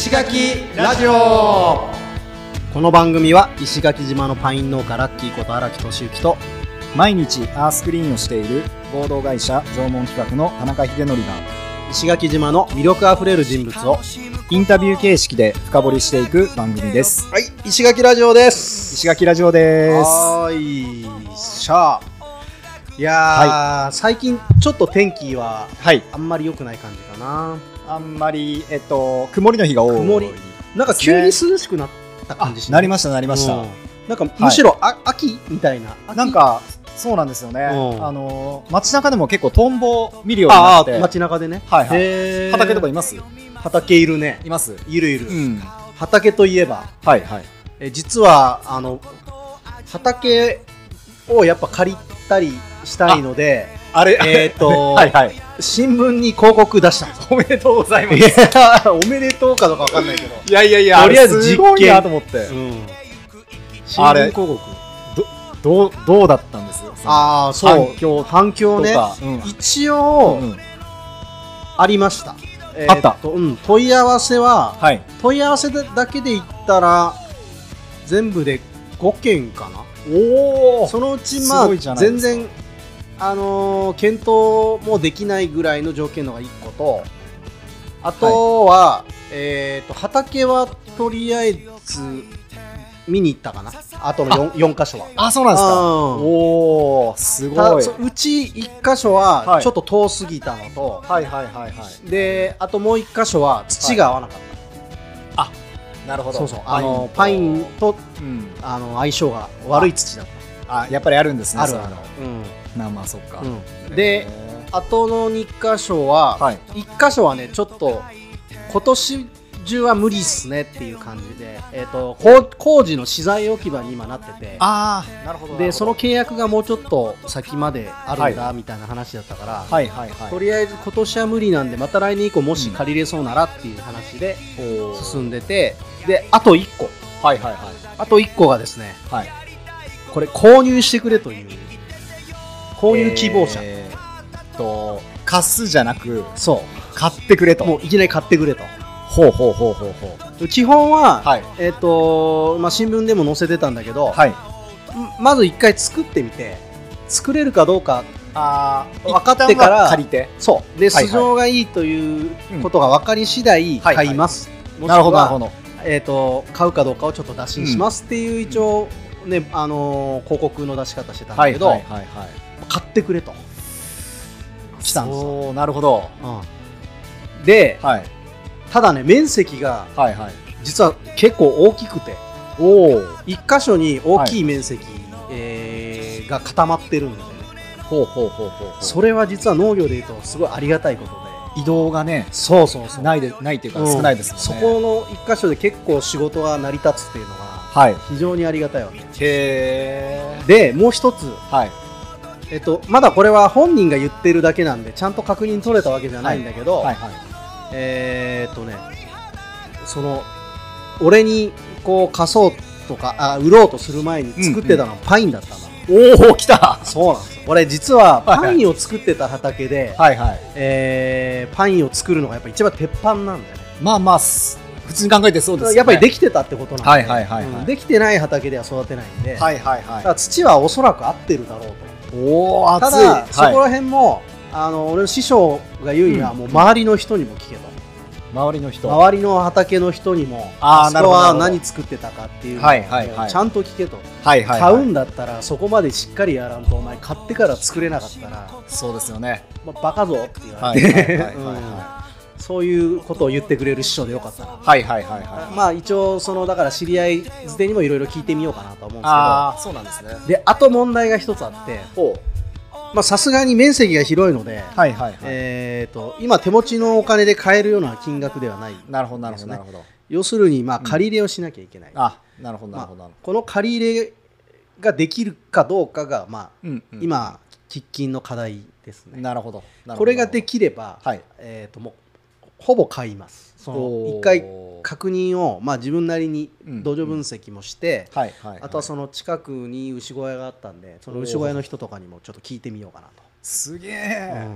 石垣ラジオ。この番組は石垣島のパイン農家ラッキーこと荒木俊之と毎日アースクリーンをしている合同会社縄文企画の田中秀則が石垣島の魅力あふれる人物をインタビュー形式で深掘りしていく番組です。はい石垣ラジオです。石垣ラジオです。はーいしゃあいやー、最近ちょっと天気ははい。あんまり良くない感じかなあんまりえっと曇りの日が多い曇り。なんか急に涼しくなった感じしまなりましたなりました、うん。なんかむしろ、あ秋みたいな？秋？なんかそうなんですよね、うん。あの街中でも結構トンボ見るようになって。街中でね。はいはい。畑とかいます？畑いるね。います？いるいる、うん。畑といえば。はいはい。え実はあの畑をやっぱ借りたりしたいのであれえっ、と、はいはい。新聞に広告出したんですおめでとうございまいすやおめでとうかどうかわかんないけど、いやいやいやとりあえず実験なと思って。うん、新あれ聞広告。どうどうだったんです？ああそう。反響反響ね。うん。一応、うん。ありました、えあった。とうん、問い合わせははい。問い合わせだけで言ったら全部で5件かな。おおそのうちまあ全然あのー検討もできないぐらいの条件のが1個とあとは、えー、と畑はとりあえず見に行ったかな。あとの 4, 4箇所は。あそうなんですか。うん。おおすたごい。そうち1箇所ははい。ちょっと遠すぎたのと、はいはいはいはい。であともう1箇所は土が合わなかっなるほた、そうそう。あのパインとうん。あの相性が悪い土だった。あやっぱりあるんですねあるある。そういまあそっか。うん。であとの2箇所は、はい。1箇所はねちょっと今年中は無理っすねっていう感じで、えー、と工工事の資材置き場に今なってて。ああなるほどでその契約がもうちょっと先まであるんだはみたいな話だったから、はいはいはい。とりあえず今年は無理なんでまた来年以降もし借りれそうならっていう話で進んでてであと1個。はいはいはい。あと1個がですねはい。これ購入してくれという購入希望者、えーっと貸すじゃなくそ買ってくれと。うもういきなり買ってくれと。ほうほうほうほうほう。基本は、はい。えっ、と、まあ、新聞でも載せてたんだけど、はい。まず一回作ってみて作れるかどうかあ分かってから借りて。そう。ではいはい。素性がいいということが分かり次第はい買います、もしくはなるほどなるほど。えー、と買うかどうかをちょっと打診しますっていう一応、ねあのー広告の出し方してたんだけど、はいはいはいはい買ってくれと。来たんですよ、そうなるほど。うん。ではい。ただね面積がはいはい。実は結構大きくておお一箇所に大きい面積、えーが固まってるんでね。ほうほうほうほうほう。それは実は農業でいうとすごいありがたいことで。移動がねそうそうそう。ないでないっていうかうん。少ないですもんね。そこの一箇所で結構仕事が成り立つっていうのがはい。非常にありがたいわけ。へえでもう一つ、はいえっと、まだこれは本人が言ってるだけなんでちゃんと確認取れたわけじゃないんだけど、はいはいえーっとねその俺にこう貸そうとかあ売ろうとする前に作ってたのはパインだったんだ、おお来た。そうなんですよ。俺実ははいはい。パインを作ってた畑で、はいはい。えーパインを作るのがやっぱ一番鉄板なんだよね。まあまあす普通に考えてそうですよね。やっぱりできてたってことなんで、はいはいはいはい。うん。できてない畑では育てないんで、はいはいはら土はおそらく合ってるだろうと。いおお熱い。ただ、そこはいら辺もあの俺の師匠が言うには、うん。もう周りの人にも聞けと。周りの人。周りの畑の人にもあーそこは何作ってたかっていうのをはいはいはい。もうちゃんと聞けと、はいはい買うはいんだったらそこまでしっかりやらんとお前買ってから作れなかったら、そうですよね。まあ、バカぞって言わはれて、いはいはいはいうん。はそういうことを言ってくれる師匠でよかったな、いはいはいはいはい。まあ一応そのだから知り合いづてにもいろいろ聞いてみようかなと思うんですけど。ああそうなんですね。であと問題が一つあってほまあさすがに面積が広いので、はいはいはい。えー、と今手持ちのお金で買えるような金額ではないなるほどなるほどなるほど。要するにまあ借り入れをしなきゃいけない、あなるほどなまるほど。なるあこの借り入れができるかどうかが、まあうんうん。今喫緊の課題ですね。なるほどなるほど。これができれば、はい。えー、ともうほぼ買います。その一回確認を、まあ、自分なりにうん。土壌分析もして、はいはいあとはその近くに牛小屋があったんでその牛小屋の人とかにもちょっと聞いてみようかなと。すげえ。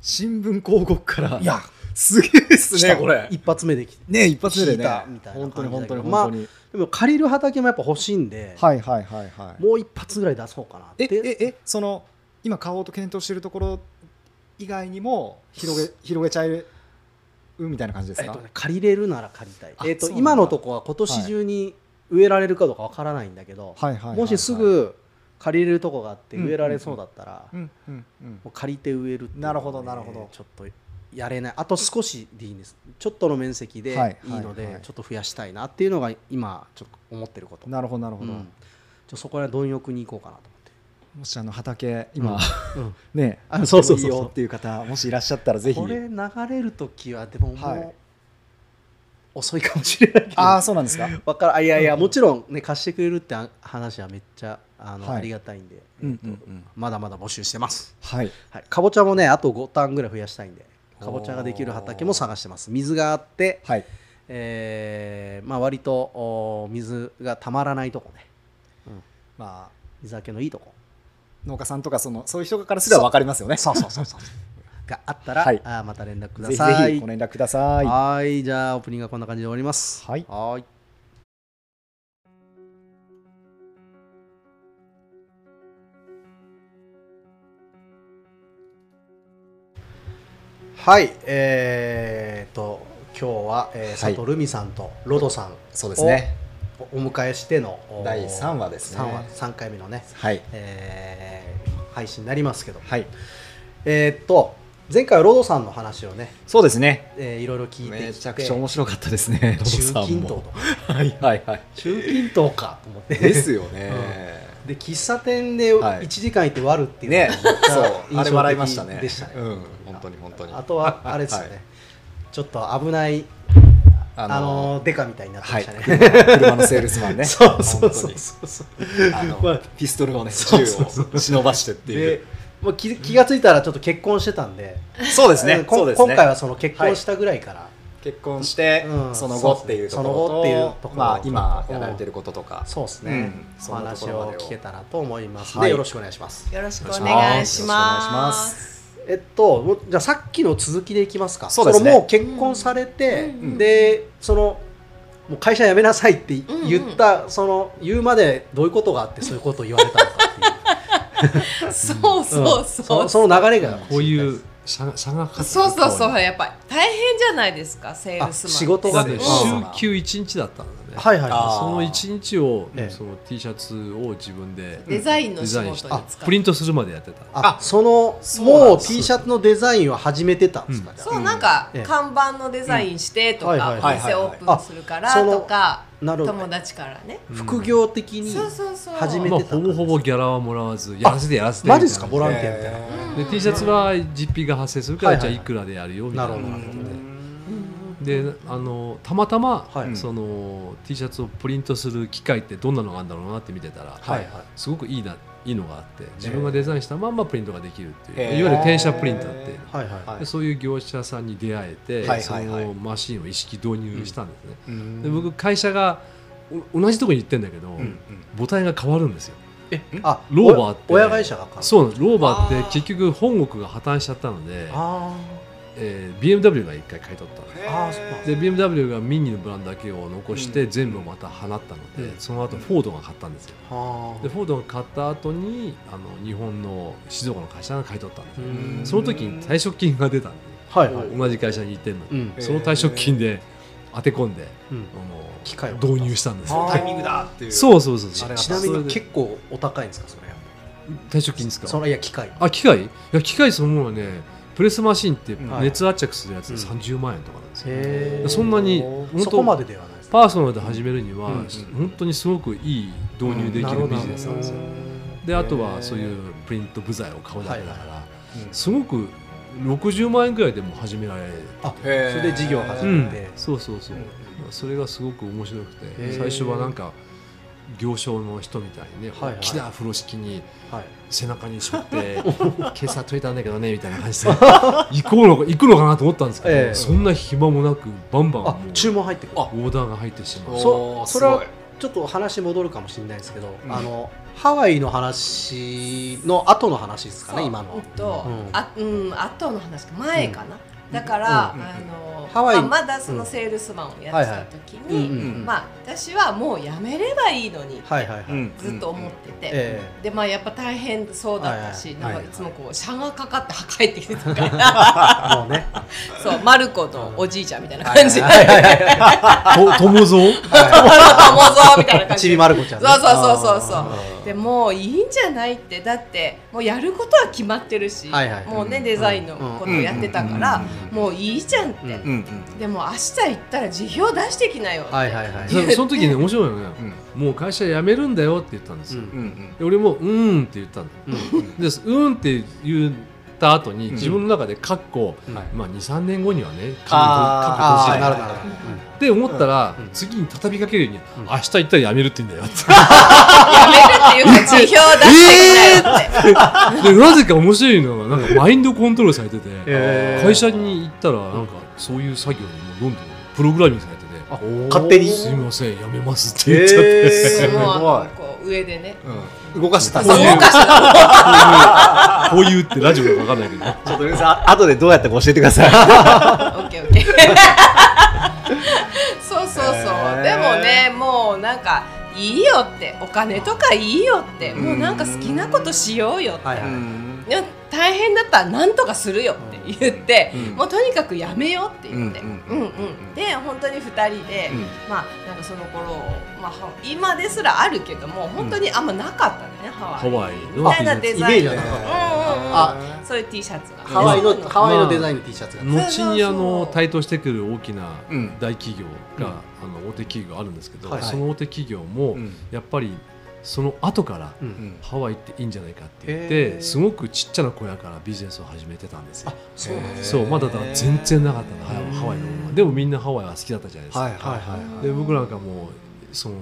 新聞広告から。いや。すげえですねこれ。一発目できてね一発目でね。みたいな本当に本当に本当に、でも借りる畑もやっぱ欲しいんで、はいはいはいはい。もう一発ぐらい出そうかなって。えええその今買おうと検討しているところ以外にも広げ 広げちゃえるみたいな感じですか、えっとね、借りれるなら借りたい。あ、えっと今のとこは今年中に植えられるかどうかわからないんだけど、はい。もしすぐ借りれるとこがあってうん植えられそうだったら、もう借りて植えるねなるほどなるほど。ちょっとやれない。あと少しでいいんです。ちょっとの面積でいい。はい。ので、ちょっと増やしたいなっていうのが今ちょっと思ってること。なるほどなるほど、うん。ちょそこら貪欲に行こうかなともしあの畑今、うん。ね あそうそうそうそう。いいよっていう方もしいらっしゃったらぜひ。これ流れる時はでももう、はい遅いかもしれないけど。ああそうなんですか？わからんいやいや、うんもちろんね貸してくれるってあ話はめっちゃあの、はい。ありがたいんで、うんえーとうんうんまだまだ募集してます、はい。はい、かぼちゃもねあと5ターンぐらい増やしたいんで。かぼちゃができる畑も探してます。水があって、はい。えーまあ、割とお水がたまらないとこね。まあ水はけのいいとこ農家さんとかそのそういう人からすれば分かりますよね。そうそうそうそう。があったら、はい。あーまた連絡ください。ぜひご連絡ください。はいじゃあオープニングはこんな感じで終わります。はい。はい。はいえー、と今日は、えーはい佐藤留美さんとロドさんそうですね。おお迎えしてのお第三話ですね。三話。3回目のね、はい。えー配信になりますけど、はい。えーっと前回はロドさんの話をね、そうですね。えーいろいろ聞いてめちゃくちゃ面白かったですね中近東とはいはいはい。中近東かと思って。ですよね、で喫茶店ではい。1時間行って割るっていうのねそう。あれ笑いましたね。でしたね。うん本当に本当に。あとはあれですよね、はい。ちょっと危ないああのデカみたいになってはいましたね、車のセールスマンね。そうそうそう本そう。あのまあピストルをねそう銃を忍ばしてっていでうもう気気がついたらちょっと結婚してたんで。そうですね。うんこそうですね。今回はその結婚したぐらいから、結婚して、うん。その後っていうところとその後っていうところまあ、今やられてることとか、そうですね、うん。お話をを聞けたらと思います、はい。でよろしくお願いします。よろしくおお願いし。ますえっとじゃあさっきの続きでいきますか。そうですね。のもう結婚されて、うんでそのもう会社辞めなさいって言った、その言うまでどういうことがあってそういうことを言われたのかっていう。そうそうんそう。その流れがこういう差がそうそうそうう。やっぱり大変じゃないですかセールスマン仕事がね。週休1日だったんだね、はいはいその1日を、ええ。その T シャツを自分でデザインの仕デザインして事に。プリントするまでやってたあそのもう T シャツのデザインは始めてたんですか、うんそうなんかええ。看板のデザインしてとうん。はいはいかおはい。店オープンするからとかなるほど。友達からね。副業的にそうそうそう。まあ、初めてたほぼほぼギャラはもらわずやらせてやらせてマジですか？ボランンティアみたいな、で T シャツは実費が発生するから、はいはいはい。じゃあいくらでやるよみたいな。なるほどであのたまたま、はい。その T シャツをプリントする機械ってどんなのがあるんだろうなって見てたら、はいはい。すごくいいないいのがあって自分がデザインしたまんまプリントができるっていう、へーいわゆる転写プリンターっていうはいはい。そういう業者さんに出会えて、はいはいはい。そのマシンを意識導入したんですね、うん。で僕会社がお同じところに行ってんだけど、うんうん。母体が変わるんですよ。えあローバーって。親会社がそうローバーって結局本国が破綻しちゃったので、あえー BMW が一回買い取ったあで BMW がミニのブランドだけを残してうん。全部また放ったので、うん。その後フォードが買ったんですよ。はでフォードが買った後にあの日本の静岡の会社が買い取ったんですよ。うん。その時に退職金が出たんではいはい。同じ会社に行ってんの。に、うん。その退職金で当て込んで、うん。あの機械を導入したんですタイミングだっていう。そうそうそうそう。ちなみに結構お高いんですかそれ退職金ですか？そのいや機械。あ機械？いや機械そのものはねプレスマシンってはい。熱圧着するやつでうん。30万円とかなんですよ、へそんなにそこま当でではないですパーソナルで始めるには、うん本当にすごくいい導入できるビジネスなんですよ、であとはそういうプリント部材を買うだけだから、うんすごく60万円ぐらいでも始められる、あそれで事業始うん。めて、そうそうそう、うん。それがすごく面白くて。最初はなんか行商の人みたいにね、はいはい。大きな風呂敷にはい背中に背負って今朝解いたんだけどねみたいな感じで。行こうのか行くのかなと思ったんですけど、ええ。そんな暇もなくバンバン注文入ってくるオーダーが入ってしまう。そそれはちょっと話戻るかもしれないですけど、うん。あのハワイの話の後の話ですかね今のうんと、うん。あうん後の話か。前かな、だから、うんあのハワイまあまだそのセールスマンをやってた時に、うんうんうん。まあ私はもうやめればいいのにはいはいはい、うんずっと思ってて、えでまあやっぱ大変そうだったし、はいはい。なんかいつもこう車がかかって帰ってきてたかえらもうね。そうマルコのおじいちゃんみたいな感じ。で友蔵友蔵みたいな感じでちびまる子ちゃんね。そうそうそうそうそう。あでもういいんじゃないって。だってもうやることは決まってるし、はいはい。もうねデザインのことをやってたから、もういいじゃんって、うん。うんうん。でも明日行ったら辞表出してきなよって、はいはいはい。そその時ね面白いよね、うん。もう会社辞めるんだよって言ったんですよ、うん。うんで俺も「うーん」って言ったんだうん。で「うーん」って言った後に自分の中で「かっこ、うんはい。まあ、23年後にはねあ覚悟閉じあなるなるほって思ったら、うん。次に畳みかけるように、うん。明日行ったら辞めるって言うんだよ。って辞めるっていうか辞表出してきなよって、でなぜか面白いのがなんかマインドコントロールされてて、へー。会社に行ったらなんかそういう作業にもどんどんプログラミングされてて。あ勝手に。すいません辞めますって言っちゃって、へーすごい上でね。うん。動かしてた。動かしたこういうってラジオでわかんないけど。ちょっと皆さん後でどうやったか教えてください。オッケーオッケー。そうそうそう、へー。でもねもうなんかいいよって。お金とかいいよって。もうなんか好きなことしようよって、はいはいいや大変だったら何とかするよって言って、うん。もうとにかくやめようって言って、ううんんうん。うんで本当に2人で、うん。まあなんかその頃、まあ、は今ですらあるけども本当にあんまなかったね、ハワイ。ハワイのみたいなデザインの。イメージはなかったうんうんうんあ。そういう T シャツが。ハワイのうんハワイのデザインの T シャツが。後にあのう台頭してくる大きなうん。大企業が、うん。あの大手企業があるんですけど、はいはい。その大手企業もうん。やっぱりその後からううん。んハワイっていいんじゃないかって言っへてー。すごくちっちゃな小屋からビジネスを始めてたんですよ。そうそうまだだから全然なかったのハワイのものはでもみんなハワイは好きだったじゃないですか。はいはいはいで僕なんかもうその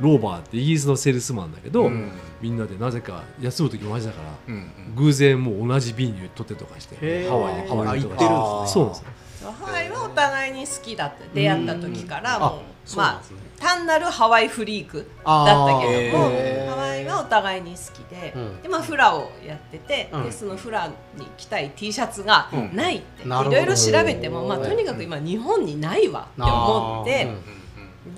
ローバーってイギリスのセールスマンだけど、うん。みんなでなぜか休む時同じだからうん偶然もう同じ便に取ってとかしてハワイにハワとかあ行ってるんですね。そうなんですよに好きだって出会った時からうんあもうまあそうなんですね。単なるハワイフリークあだったけどもハワイはお互いに好きで,、うん。でまあ、フラをやってて、うん。でそのフラに着たい T シャツがうん。ないって、いろいろ調べても、まあ、とにかく今日本にないわって思って、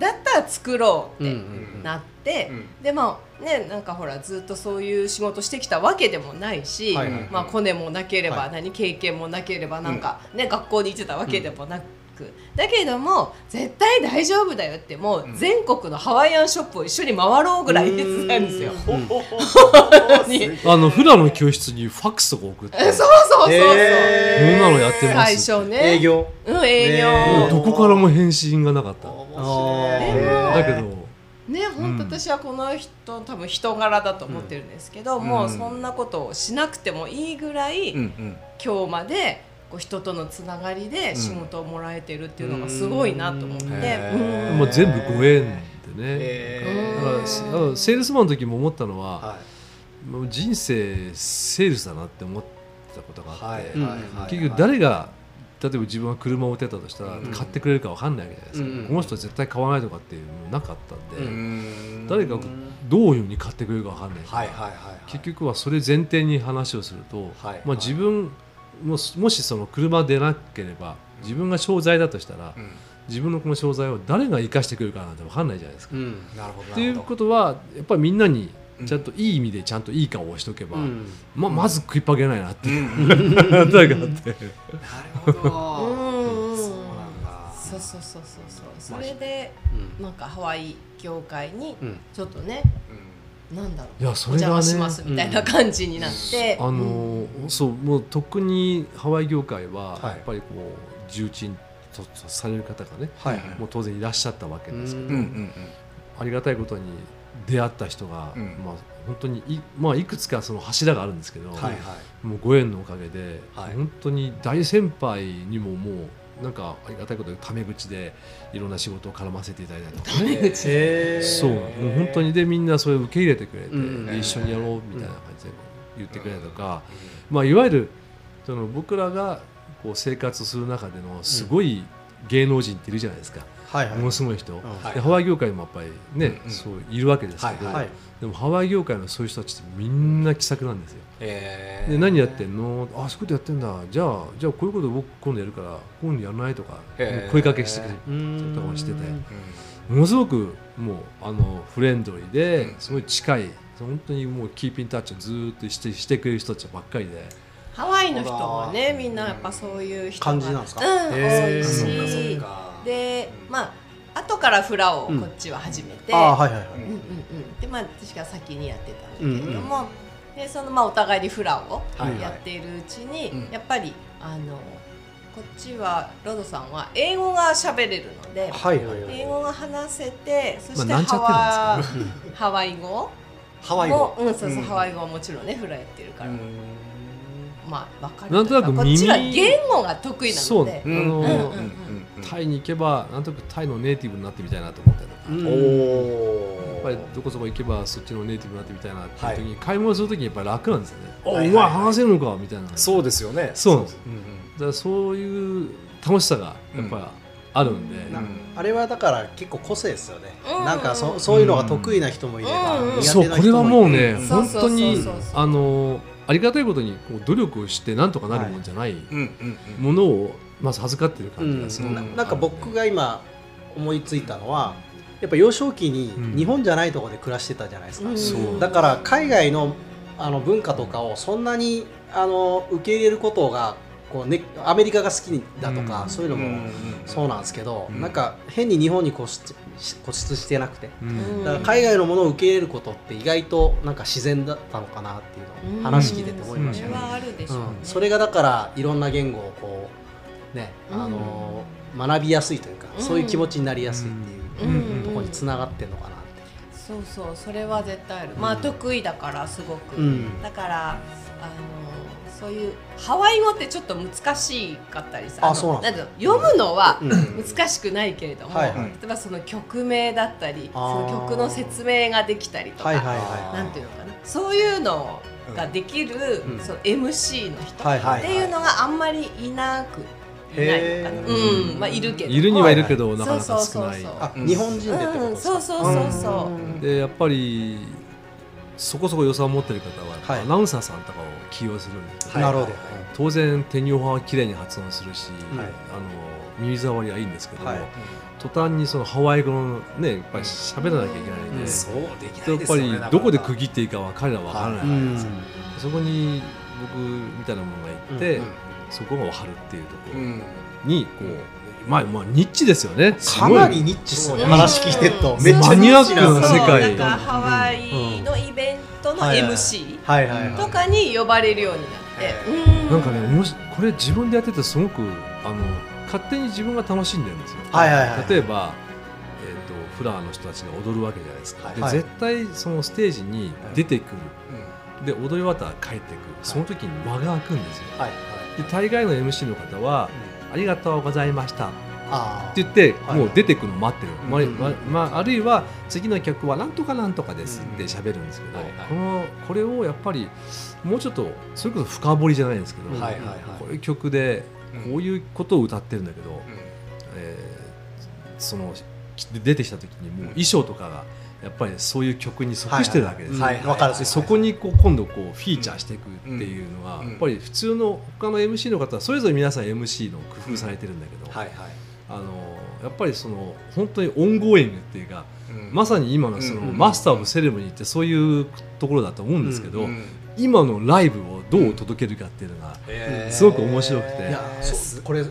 だったら作ろうってうんうんなって、うん。でまあねなんかほらずっとそういう仕事してきたわけでもないし、はいはいまあコネもなければ、はい。何経験もなければなんかね、学校に行ってたわけでもなく。だけども絶対大丈夫だよってもう全国のハワイアンショップを一緒に回ろうぐらい言ってたんですよ。うんに。あのフラの教室にファックスとか送って。えそうそうそうそう、へこんなのやってます最初ね。営業？うん営業、ねどこからも返信がなかった。だけど。ね本当私はこの人多分人柄だと思ってるんですけど、うん。もうそんなことをしなくてもいいぐらい、うんうん。今日までこう人とのつながりで仕事をもらえてるっていうのがすごいなと思って、うん。全部ご縁でね。へだからせあのセールスマンの時も思ったのは、はもう人生セールスだなって思ったことがあって、いはいはいはい。結局誰が例えば自分が車を売ってたとしたらうん。買ってくれるか分かんないわけじゃないですか、うん。この人は絶対買わないとかっていうのなかったんで、うん。誰がどういうふうに買ってくれるか分かんないか。ら、はいはいはいはい。結局はそれ前提に話をすると、はい。まあ、自分もしもしその車でなければ自分が商材だとしたら、うん。自分のこの商材を誰が生かしてくれるかなんて分かんないじゃないですか。うん。なるほどっていうことはやっぱりみんなにうんちゃんといい意味でちゃんといい顔をしとけば、うん。ままず食いっぱげないなっていう、うん。なんかあって。なるほど。そうなんだ。そうそうそうそうそれでうん。なんかハワイ業界にうん。ちょっとねうんなんだろう。いやそおれがね。邪魔しますみたいな感じになって、あのーそうもう特にハワイ業界ははい。やっぱりこう重鎮ととされる方がね、はい。もう当然いらっしゃったわけですけど、うんうんうん。ありがたいことに出会った人が、うん。まあ本当にい,、まあ、いくつかその柱があるんですけど、はいはい。もうご縁のおかげで、はい。本当に大先輩にももうなんかありがたいことでタメ口でいろんな仕事を絡ませていただいたりとか。ね。へーそう。もう本当にでみんなそれを受け入れてくれて、一緒にやろうみたいな感じで言ってくれたりとか、まあ、いわゆるその僕らがこう生活する中でのすごい芸能人っているじゃないですか、はいはい。ものすごい人、うん。はいでハワイ業界にもやっぱりね、うんうん。そういるわけですけど、はいはい。でもハワイ業界のそういう人たちってみんな気さくなんですよ。えー。で何やってんの？あそういうことやってんだ。じゃあじゃあこういうこと僕今度やるから今度やらない？とか、声かけしてくれとかもしてて。うん。ものすごくもうあのフレンドリーで、うん。すごい近い。本当にもうキーピンタッチをずーっとしてしてくれる人たちばっかりで。ハワイの人もねみんなやっぱそういう人が感じなんですか？うん、多いし。かでまあ後からフラをこっちは始めて、ああはいはいはい。うんうんうん、でまあ私が先にやってたんだけれども、でそのまあお互いにフラをはいはい。やっているうちに、うん。やっぱりあのこっちはロドさんは英語が喋れるので、はいはいはい。英語が話せてそしてハワ,、ハワイ語ハワイ語。も、うん、そうそう、ん。ハワイ語はもちろんねフラやってるから、うんまあわかるなんとなくこっちは耳言語が得意なそうのでタイに行けばなんとなくタイのネイティブになってみたいなと思ったりとか、うんおおやっぱりどこそこ行けばそっちのネイティブになってみたいなっていう時に、は買い物する時にやっぱり楽なんですよね。おはい。はい。お前話せるのかみたいな。そうですよね。そうなんですうんうんだからそういう楽しさがやっぱりあるんで、うん。なあれはだから結構個性ですよね、うん。なんかそそういうのが得意な人もいれば、うん苦手そうこれはもうね、うん。本当にそうそうそうそう。あのありがたいことにこう努力をしてなんとかなるもんじゃないものをまず授かってる感じがする、うんななんか僕が今思いついたのはやっぱ幼少期にうん。日本じゃないところで暮らしてたじゃないですか、うん。だから海外のあの文化とかをそんなにあの受け入れることがこう、ね、アメリカが好きだとか、うん。そういうのもんそうなんですけど、うんなんか変に日本に固執し固執してなくて。うん。だから海外のものを受け入れることって意外となんか自然だったのかなっていうのを話聞いてて思いましたね。それはあるでしょうね、うん。それがだからいろんな言語をこうね、あの学びやすいというか、うん。そういう気持ちになりやすいっていううん。ところにつながってんのかなって。そうそうそれは絶対ある。まあ得意だからすごく、うん。だからあのそういうハワイ語ってちょっと難しかったりさのあそうなん読むのはうん。難しくないけれども、はいはい。例えばその曲名だったりその曲の説明ができたりとか、はいはいはなんていうのかな。そういうのができる、うん。その MC の人っていうのがあんまりいなくいないのかな、へー。うん。まあいるけどいるにはいるけど、はいなかなか少ない。日本人でってことうんですか？そうそうそうそう。うん。でやっぱりそこそこ予算を持ってる方は、はい。アナウンサーさんとかを起用するんですけど、なるほど。当然天女派は綺麗に発音するし、はい。あの耳障りはいいんですけど、はい。途端にそのハワイ語のねやっぱり喋らなきゃいけないんで、うん。そうできなやっぱいですよねりどこで区切切っていいかは彼らは分からないですよ、そこに僕みたいなものがいて、うん。そこが分かるっていうところうん。にこう、まあまあニッチですよね。すかなりニッチですよね。うん話聞いてるとうん。めっちゃマニアックな世界。なんかハワイのイベントのはいはい MC はいはいはい。とかに呼ばれるようになって、うなんかねもしこれ自分でやっててすごくあの勝手に自分が楽しんでるんですよ、はいはいはい。例えば、えー、とフラーの人たちが踊るわけじゃないですか、ではい。絶対そのステージに出てくる、で踊り終わったら帰ってくる。その時に間が空くんですよ。はいで大概の MC の方は「ありがとうございました」あって言って、はいもう出てくるの待ってる、まあうんままあ、あるいは次の曲は「なんとかなんとかです」って喋るんですけど、はいはい。このこれをやっぱりもうちょっとそれこそ深掘りじゃないですけど、うんはいはいはい。こういう曲でうんこういうことを歌ってるんだけど、うんえーそのき出てきた時にもう衣装とかがやっぱりそういう曲に即してるわけですそこにこう今度こうフィーチャーしていくっていうのは、うん。やっぱり普通の他の MC の方はそれぞれ皆さん MC の工夫されてるんだけど、はいはい。あのやっぱりその本当に ongoing っていうか、うん。まさに今のその、うん master of ceremony ってそういうところだと思うんですけど、うん今のライブをどう届けるかっていうのが、すごく面白くて。いやそこれうん。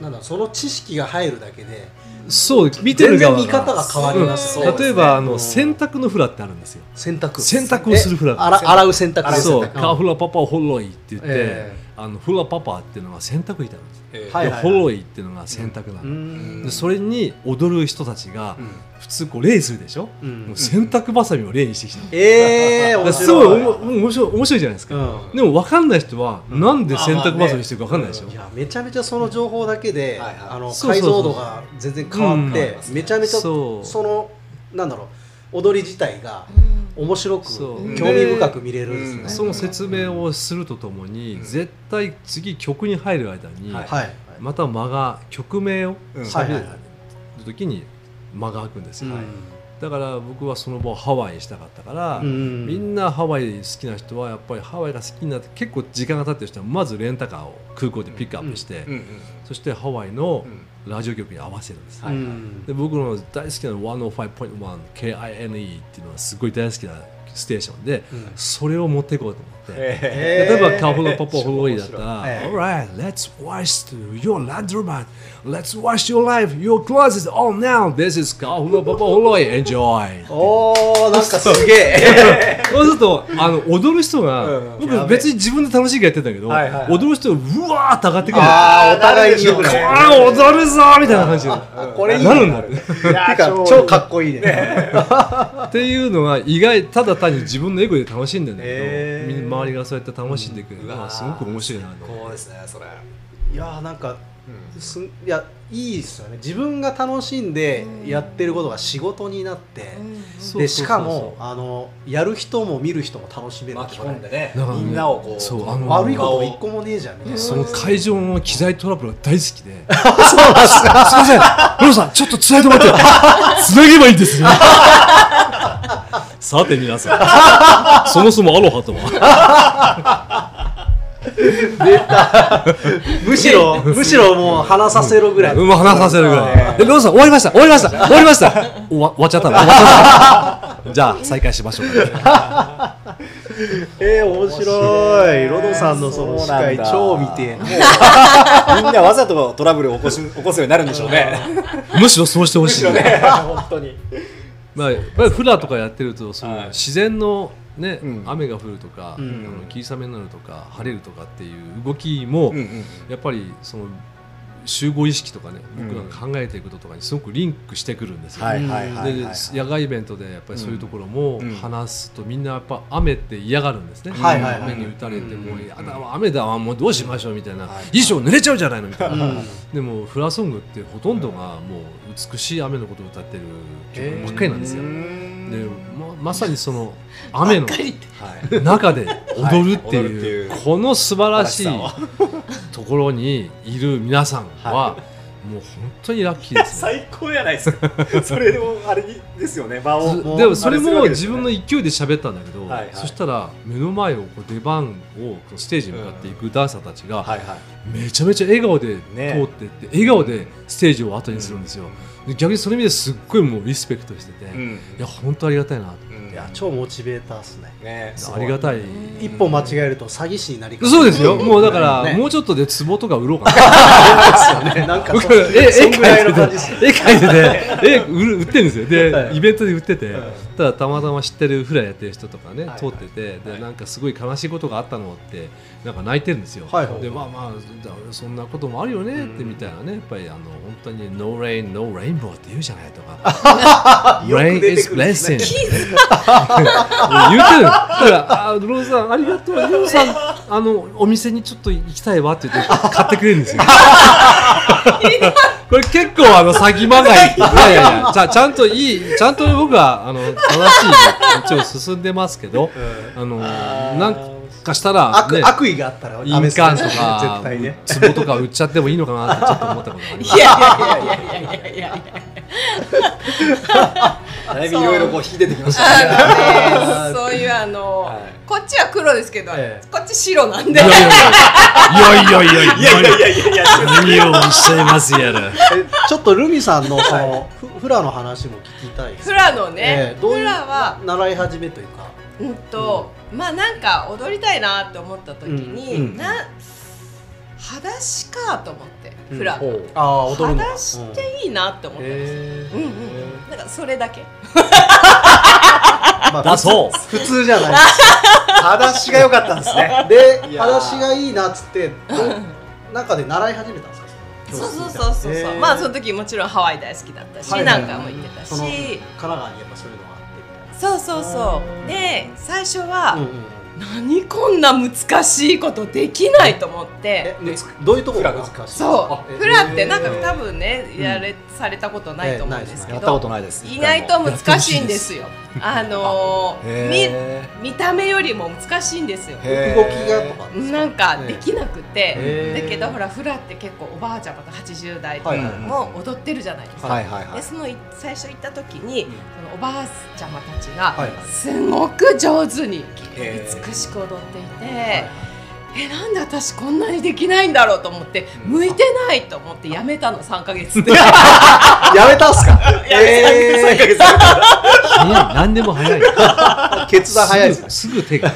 なんだその知識が入るだけでそう見てる側見方が変わりますよねうん例えばあのうん。洗濯のフラってあるんですよ。洗濯。洗濯をするフラえ洗洗う洗濯そう。 ka hula papa holoi って言って、えあの hula papa っていうのが洗濯板なんです、えーはいで holoi っていうのが洗濯なの、うん。でそれに踊る人たちがうん。普通こう礼するでしょ、うん。洗濯ばさみを礼にしてきたの、ええ面だからすごい面白い面白いじゃないですか、うん。でも分かんない人はなんで洗濯ばさみしてるか分かんないでしょ、いやめちゃめちゃその情報だけで、はいはい。あの解像度が全然変わって、うん。めちゃめちゃそのなんだろう踊り自体が面白く興味深く見れるんですね。うんその説明をするとともに、うん。絶対次曲に入る間に、はい。はいまた間が曲名をはいはいはい時に間が空くんですよ、うんだから僕はその場をハワイにしたかったから、うん。みんなハワイ好きな人はやっぱりハワイが好きになって結構時間が経ってる人はまずレンタカーを空港でピックアップして、うん。うん。そしてハワイのラジオ局に合わせるんです、はいうん。で僕の大好きな 105.1KINE っていうのはすごい大好きなステーションで、うん。それを持っていこうと思って。え例えばカホロパポホロイだったら、ええ Alright, let's wash your laundromat. Let's wash your life, your closet all now. This is カホロパポホロイ Enjoy. おーなんかすげえ。そうするとあの踊る人が、うん。僕別に自分で楽しいからやってたけど、踊る人がうわーって上がってくるのあーお互いにこねれ踊るぞーみたいな感じで。これいいなるんだ。って超かっこいいね。っていうのが意外ただ単に自分のエゴで楽しんでんだけど、周りがそうやって楽しんでくれるのはすごく面白いなと思ってこうですねそれ。いやーなんかすんいやいいですよね。自分が楽しんでやってることが仕事になって、そうでしかもあのやる人も見る人も楽しめる巻き込んでねみんなをこうそうあの悪いこと一個もねえじゃんみたいな。その会場の機材トラブルが大好きで。すいません、ローさん、ちょっと伝えてもらって、つなげばいいんですよ。さて皆さん、そもそもアロハとは。むしろむしろもう話させろぐらい、うん、話させるぐらい。えローさん、終わりました、終わりました、終わりました。終わ終わっちゃったな、終わっちゃった。じゃあ、再開しましょうか。えー、面白い。ロドさんのその司会超見てえな。みんなわざとトラブルを起こし起こすようになるんでしょうね。むしろそうしてほしい。本当にまあ、やっぱりフラとかやってるとそのはい。自然の、ねうん。雨が降るとか、うん。あの霧雨になるとか晴れるとかっていう動きも、やっぱりその集合意識とかね僕らが考えていくこととかにすごくリンクしてくるんですよ、ではい野外イベントでやっぱりそういうところもうん。話すとみんなやっぱ雨って嫌がるんですね、雨に打たれてもうやだわ雨だわもうどうしましょうみたいな、はい。衣装濡れちゃうじゃないのみたいな、うん。でもフラソングってほとんどがもう美しい雨のことを歌ってる曲ばっかりなんですよ。でままさにその雨のはい中で踊るってはい。うう。この素晴らしいところにいる皆さんはもう本当にラッキーですね。最高じゃないですか。それでもあれですよね。場を。ずでもそれも自分の勢いで喋ったんだけど、はいはい。そしたら目の前をこう出番をステージに向かっていくダンサーたちがめちゃめちゃ笑顔で通ねってって、笑顔でステージを後にするんですよ。で逆にその意味ですっごいもうリスペクトしてて、いや本当ありがたいなと。うんいや超モチベーターっすねねありがたい。一歩間違えると詐欺師になりそうですよ。もうだから、ねもうちょっとで壺とか売ろうかな。ですよねなんか僕そう絵描いてて、絵描いてて、絵売ってるんですよ。で、はいイベントで売っててはい、ただたまたま知ってるフラやってる人とかねは、い通ってて、で、なんかすごい悲しいことがあったのって、なんか泣いてるんですよ。で、まあまあ、だそんなこともあるよねってみたいなね、やっぱりあの、本当に No rain, no rainbow って言うじゃないとか。Rain is blessing 言ってる。だからあローさんありがとう。ローさんあのお店にちょっと行きたいわって言って買ってくれるんですよ。これ結構あの詐欺まがい。いやいやいや。ちゃちゃんといいちゃんと僕はあの正しい道を進んでますけどあのなんかしたら、悪,、ね、悪意があったら印鑑とか絶対ね。壺とか売っちゃってもいいのかなってちょっと思ったことがあります。いやいやいやいやいやいやいや だいぶいろいろこう引き出てきましたね。あのねそういうあの、はい。こっちは黒ですけど、ええ。こっち白なんで。いやいやいやいやいやいやいや何をおっしゃいますやらえちょっとルミさんのそのフフラの話も聞きたいですフラのね、ええどういうフラは習い始めというかうんと、まあなんか踊りたいなって思った時に、うんうんな裸足かと思って、フラがほう。ああ踊るの。裸足っていいなって思ったんですうん。うんなんかそれだけ。まあだそう。普通じゃない。裸足が良かったんですね。で裸足がいいなっつって中で習い始めたんですか？そうそうそうそうそう、まあその時もちろんハワイ大好きだったし、はいはいなんかも行ってたし。神奈川にやっぱそういうのがあってみたいな。そうそうそう。で最初は、うんうん何こんな難しいことできないと思って。どういうところが難しい。そう。えフラってなんか多分ねやれされたことないと思うんですけやったこど。とないです意外と難しいんですよ。あのーへ見見た目よりも難しいんですよ。へ動きがとかなんかできなくて、だけどほらフラって結構おばあちゃんとか80代とかも踊ってるじゃないですか、はいはいはい。でそのい最初行った時に、そのおばあちゃまたちがすごく上手にへー美しく踊っていて、えなんで私こんなにできないんだろうと思って向いてないと思ってやめたの3ヶ月。で やめたんすか？やめた何何でも早い。決断早いですね。すぐ手が。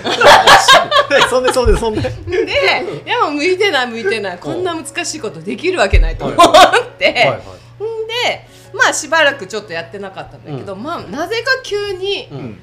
そんでそんでそんで。ででも向いてない向いてないこんな難しいことできるわけないと思って、はいはい。んでまあしばらくちょっとやってなかったんだけど、まあなぜか急に、うん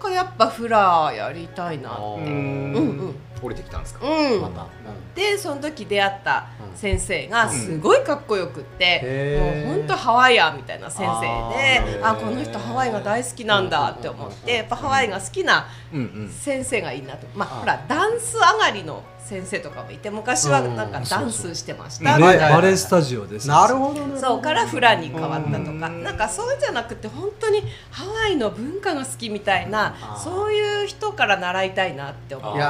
かやっぱフラやりたいなって。うん。うん降りてきたんですか？うん。また。でその時出会ったうん先生がすごいかっこよくって、もうほんとハワイアンみたいな先生であー。あこの人ハワイが大好きなんだって思ってやっぱハワイが好きなうんうん。先生がいいなと。まああほらダンス上がりの先生とかもいて昔はなんかうんダンスしてましうん。たバレエスタジオです。なるほどね。そうからフラに変わったとか。うん。なんかそうじゃなくて本当にハワイの文化が好きみたいなそういう人から習いたいなって思ってい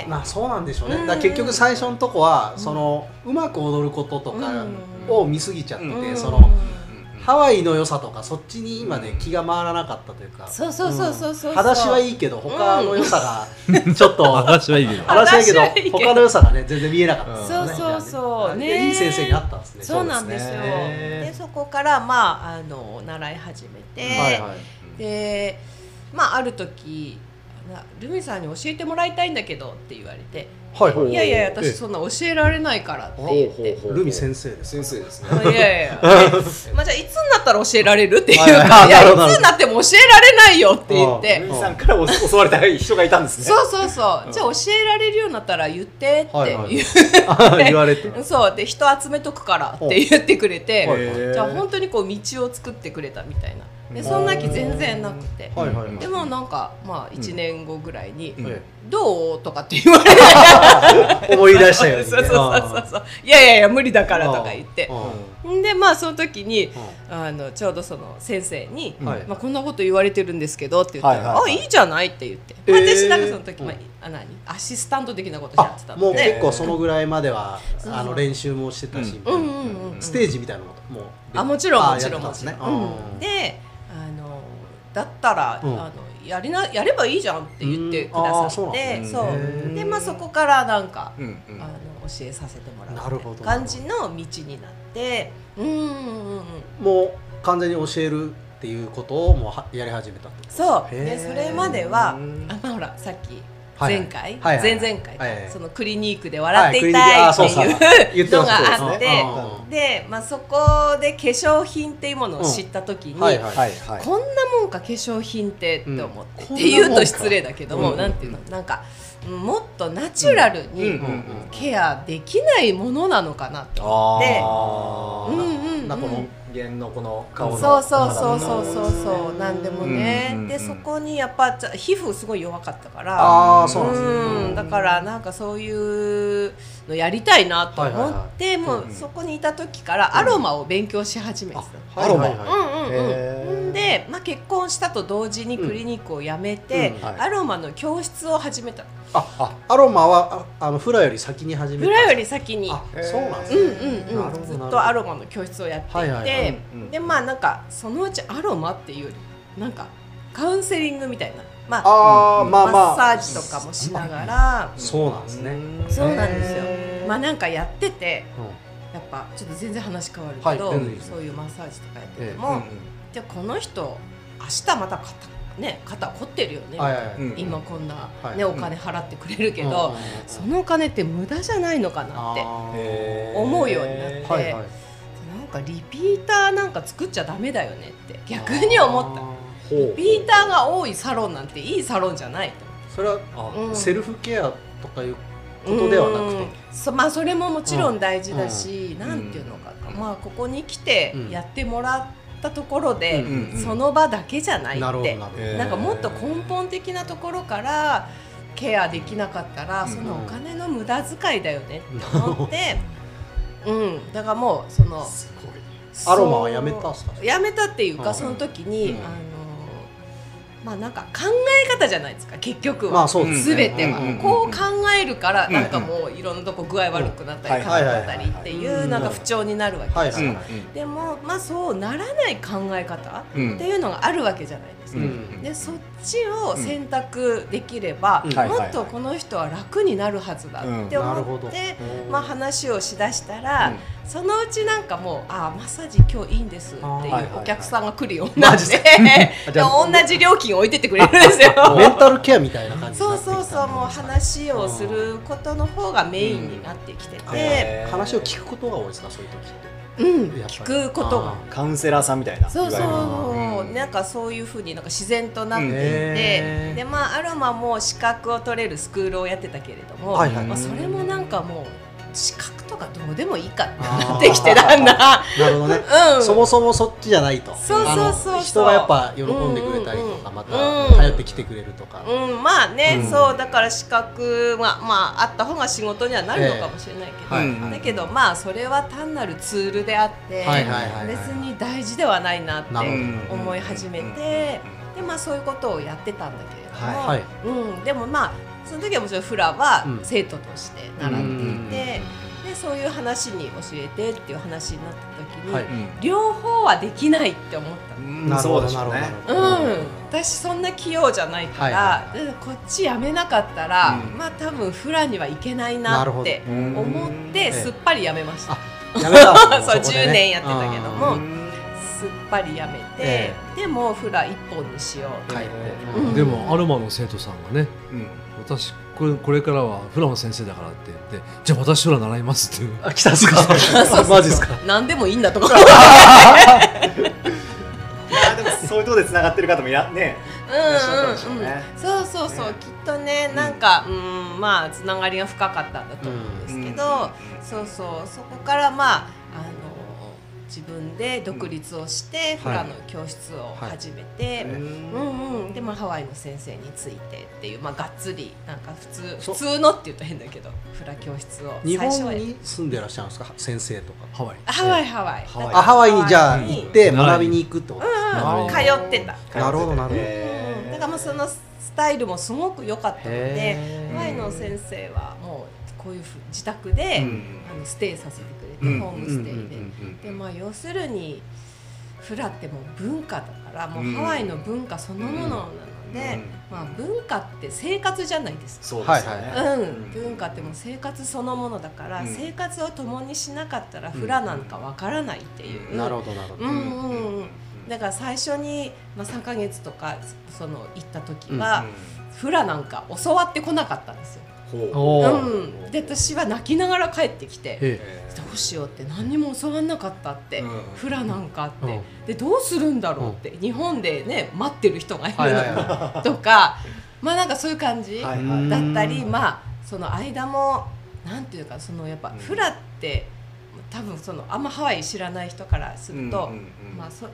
て。まあそうなんでしょうね。うん。だ結局最初のとこはそのうまく踊ることとかを見すぎちゃってうん。そのハワイの良さとかそっちに今ね気が回らなかったというか。そうそうそうそうそう裸足はいいけど他の良さが ちょっと私はいいけど。裸足はいいけど裸足はいいけど。他の良さがね全然見えなかったですよね。そうそうそう。ねいい先生に会ったんですね。そうなんですよ。そうでそこからまああの習い始めて、はいはい。でまあある時なルミさんに教えてもらいたいんだけどって言われてはいはいい。やいやえ私そんな教えられないからって言って。ルミ先生です先生です。ねあいやいや。まあじゃあいつになったら教えられるっていう。かいやいつになっても教えられないよって言って。うん。ルミさんから教われた人がいたんですね。そうそうそう。じゃあ教えられるようになったら言ってって言われて。そう。で人集めとくからって言ってくれて。はいじゃあ本当にこう道を作ってくれたみたいな。でそんな気全然なくて。はいはいはい。でもなんかまあ1年後ぐらいにうん。え「どう?」とかって言われて。え 思い出したようにね。そうそうそうそう「いやいやいや無理だから」とか言って。でまあその時にうあのちょうどその先生にん。はい。まあ、こんなこと言われてるんですけどって言ったら「はいはいはい。あいいじゃない」って言って、えー。私なんかその時、まあ、あ何？アシスタント的なことやってたあもう結構そのぐらいまではそうあの練習もしてたしうんうんうんうん。ステージみたいなこともうあもちろんあもちろんもちろん、うん、であのだったら、うん。あのやりなやればいいじゃんって言ってくださって、ですそう。ねでまあそこからなんか、うんうん。あの教えさせてもらう感じの道になって。うんうんうんうん。もう完全に教えるっていうことをもうはやり始めたってそう。でそれまではうんあまあほらさっきはい前回、はいはい前々回か、はいはい。そのクリニックで笑っていたいっていうのがあって、うん。で、まあ、そこで化粧品っていうものを知った時に、こんなもんか化粧品ってって思って、うんって言うと失礼だけども、うん。なんていうの？なんかうんもっとナチュラルうん。にケアできないものなのかなと。思って、うんうん間のこの顔のそうそうそうそうそうそうなんでもね、うんうんうんでそこにやっぱじゃ皮膚すごい弱かったからああそうなんですねうんだからなんかそういうのやりたいなと思って、もうそこにいた時からアロマを勉強し始めてた、はいはいはいうんうんうん、で、まあ、結婚したと同時にクリニックを辞めて、うんうん。はい。アロマの教室を始めた。あアロマはああのフラより先に始めた。フラより先に。あそうなんですうんねうん。なるほどうんずっとアロマの教室をやっていて、はいはいはい。うんでまあなんかそのうちアロマっていうよりなんかカウンセリングみたいな、まあ、ああまあまあ。マッサージとかもしながら、そうなんですね。そうなんですよ。まあなんかやっててうん。やっぱちょっと全然話変わるけど、はいそういうマッサージとかやっててえも、じゃあこの人明日また肩ね肩凝ってるよね、はいはい今こんな、はい。ねお金払ってくれるけど、うんうんうんそのお金って無駄じゃないのかなって思うようになってはいはい。なんかリピーターなんか作っちゃダメだよねって逆に思った。ほリうピーターが多いサロンなんていいサロンじゃないと。それはあうん。セルフケアとかいうことではなくて？うん。そまあそれももちろん大事だし、なんていうのかな、うんまあここに来てうん。やってもらったところで、うんうんその場だけじゃないって、なんかもっと根本的なところからケアできなかったら、うんそのお金の無駄遣いだよねって思って、うん、だからもうそのすごい。アロマはやめたんすか？やめたっていううんかその時に、うん。あのまあなんか考え方じゃないですか結局は、まあそうですすべては、うんうんこう考えるからうんなんかもういろんなとこ具合悪くなったりうん硬かったりっていうなんか不調になるわけですよ、でもまあそうならない考え方うんっていうのがあるわけじゃないですか、うんでそっちを選択できれば、うん。もっとこの人は楽になるはずだって思って、うん。まあ、話をしだしたら、うんそのうちなんかもう「あーマッサージ今日いいんです」っていうお客さんが来るようになって、同じ料金置いてってくれるんですよ。メンタルケアみたいな感じにそうそうそうもう話をすることの方がメインになってきてて、へー話を聞くことが多いですかそういう時って？うん、聞くことが。カウンセラーさんみたいなそうそう、いわなんかそういうふうになんか自然となっていて、へーでまあアロマも資格を取れるスクールをやってたけれども、はいはい。まあ、それもなんかもう資格とかどうでもいいかってあーなってきてだんだん。なるほどね。うん。そもそもそっちじゃないと。そうそうそう人がやっぱ喜んでくれたりとかうんまうん。た頼ってきてくれるとか。うん、まあね、うん。そうだから資格はまああった方が仕事にはなるのかもしれないけど、はいうんだけどまあそれは単なるツールであって、はいはいはいはい。別に大事ではないなって思い始めて、でまあそういうことをやってたんだけれども、はいうん、でもまあその時はもちろんフラはうん。生徒として習っていて、うんでそういう話に教えてっていう話になった時に、はい。両方はできないって思ったの。うんなるほどなるほどうん、私そんな器用じゃないから、はいでこっちやめなかったら、うん。まあ多分フラにはいけないなってうん思ってすっぱりやめました、やめた そうねこで？ね10年やってたけどもうん。すっぱりやめて、えでもフラ一本にしようと帰っ思って。て。うん。でもアロマの生徒さんがねうん。私これこれからはフラの先生だからって言ってじゃあ私フラ習いますっていう。あ来たんですか？マジですか？何でもいいんだとか。いやでもそういうところで繋がってる方もいらねうんううんうん。ねそうそうそう、ね。きっとねなんかうんまあつながりが深かったんだと思うんですけど、そうそう。そこからまあ自分で独立をして、フラの教室を始めて、うんうんうん、でもハワイの先生についてっていうまあがっつりなんか普通そ普通のって言うと変だけどフラ教室を日最初は本に住んでらっしゃるんですか？先生とか。ハワイ。ハワイハワイ。ハワイ。あハワイにじゃあ行って学びに行くってこと。ですうん。うん通ってた。なるほどなるほど。うんだからもうそのスタイルもすごく良かったのでハワイの先生はもうこういうふう自宅で、うん。あのステイさせてくれて、うん。ホームステイで、でまあ要するにフラってもう文化だからもううん。ハワイの文化そのものなので、まあ文化って生活じゃないですか。そうですよね。うん、文化ってもう生活そのものだから、うん。生活を共にしなかったらフラなんかわからないっていう、なるほどなるほど。うんうんうん。だから最初に、まあ、3か月とかその行った時は、フラなんか教わってこなかったん。ですよ。ほう。おー。うん、で私は泣きながら帰ってきてえどうしようって何にも教わんなかったって、うん。フラなんかって、うん。でどうするんだろうって、日本でね待ってる人がいるのはいはいは とかまあなんかそういう感じはいはい。だったりまあその間もなんていうかそのやっぱうん。フラって多分そのあんまハワイ知らない人からすると、うんうんうん。まあそうん、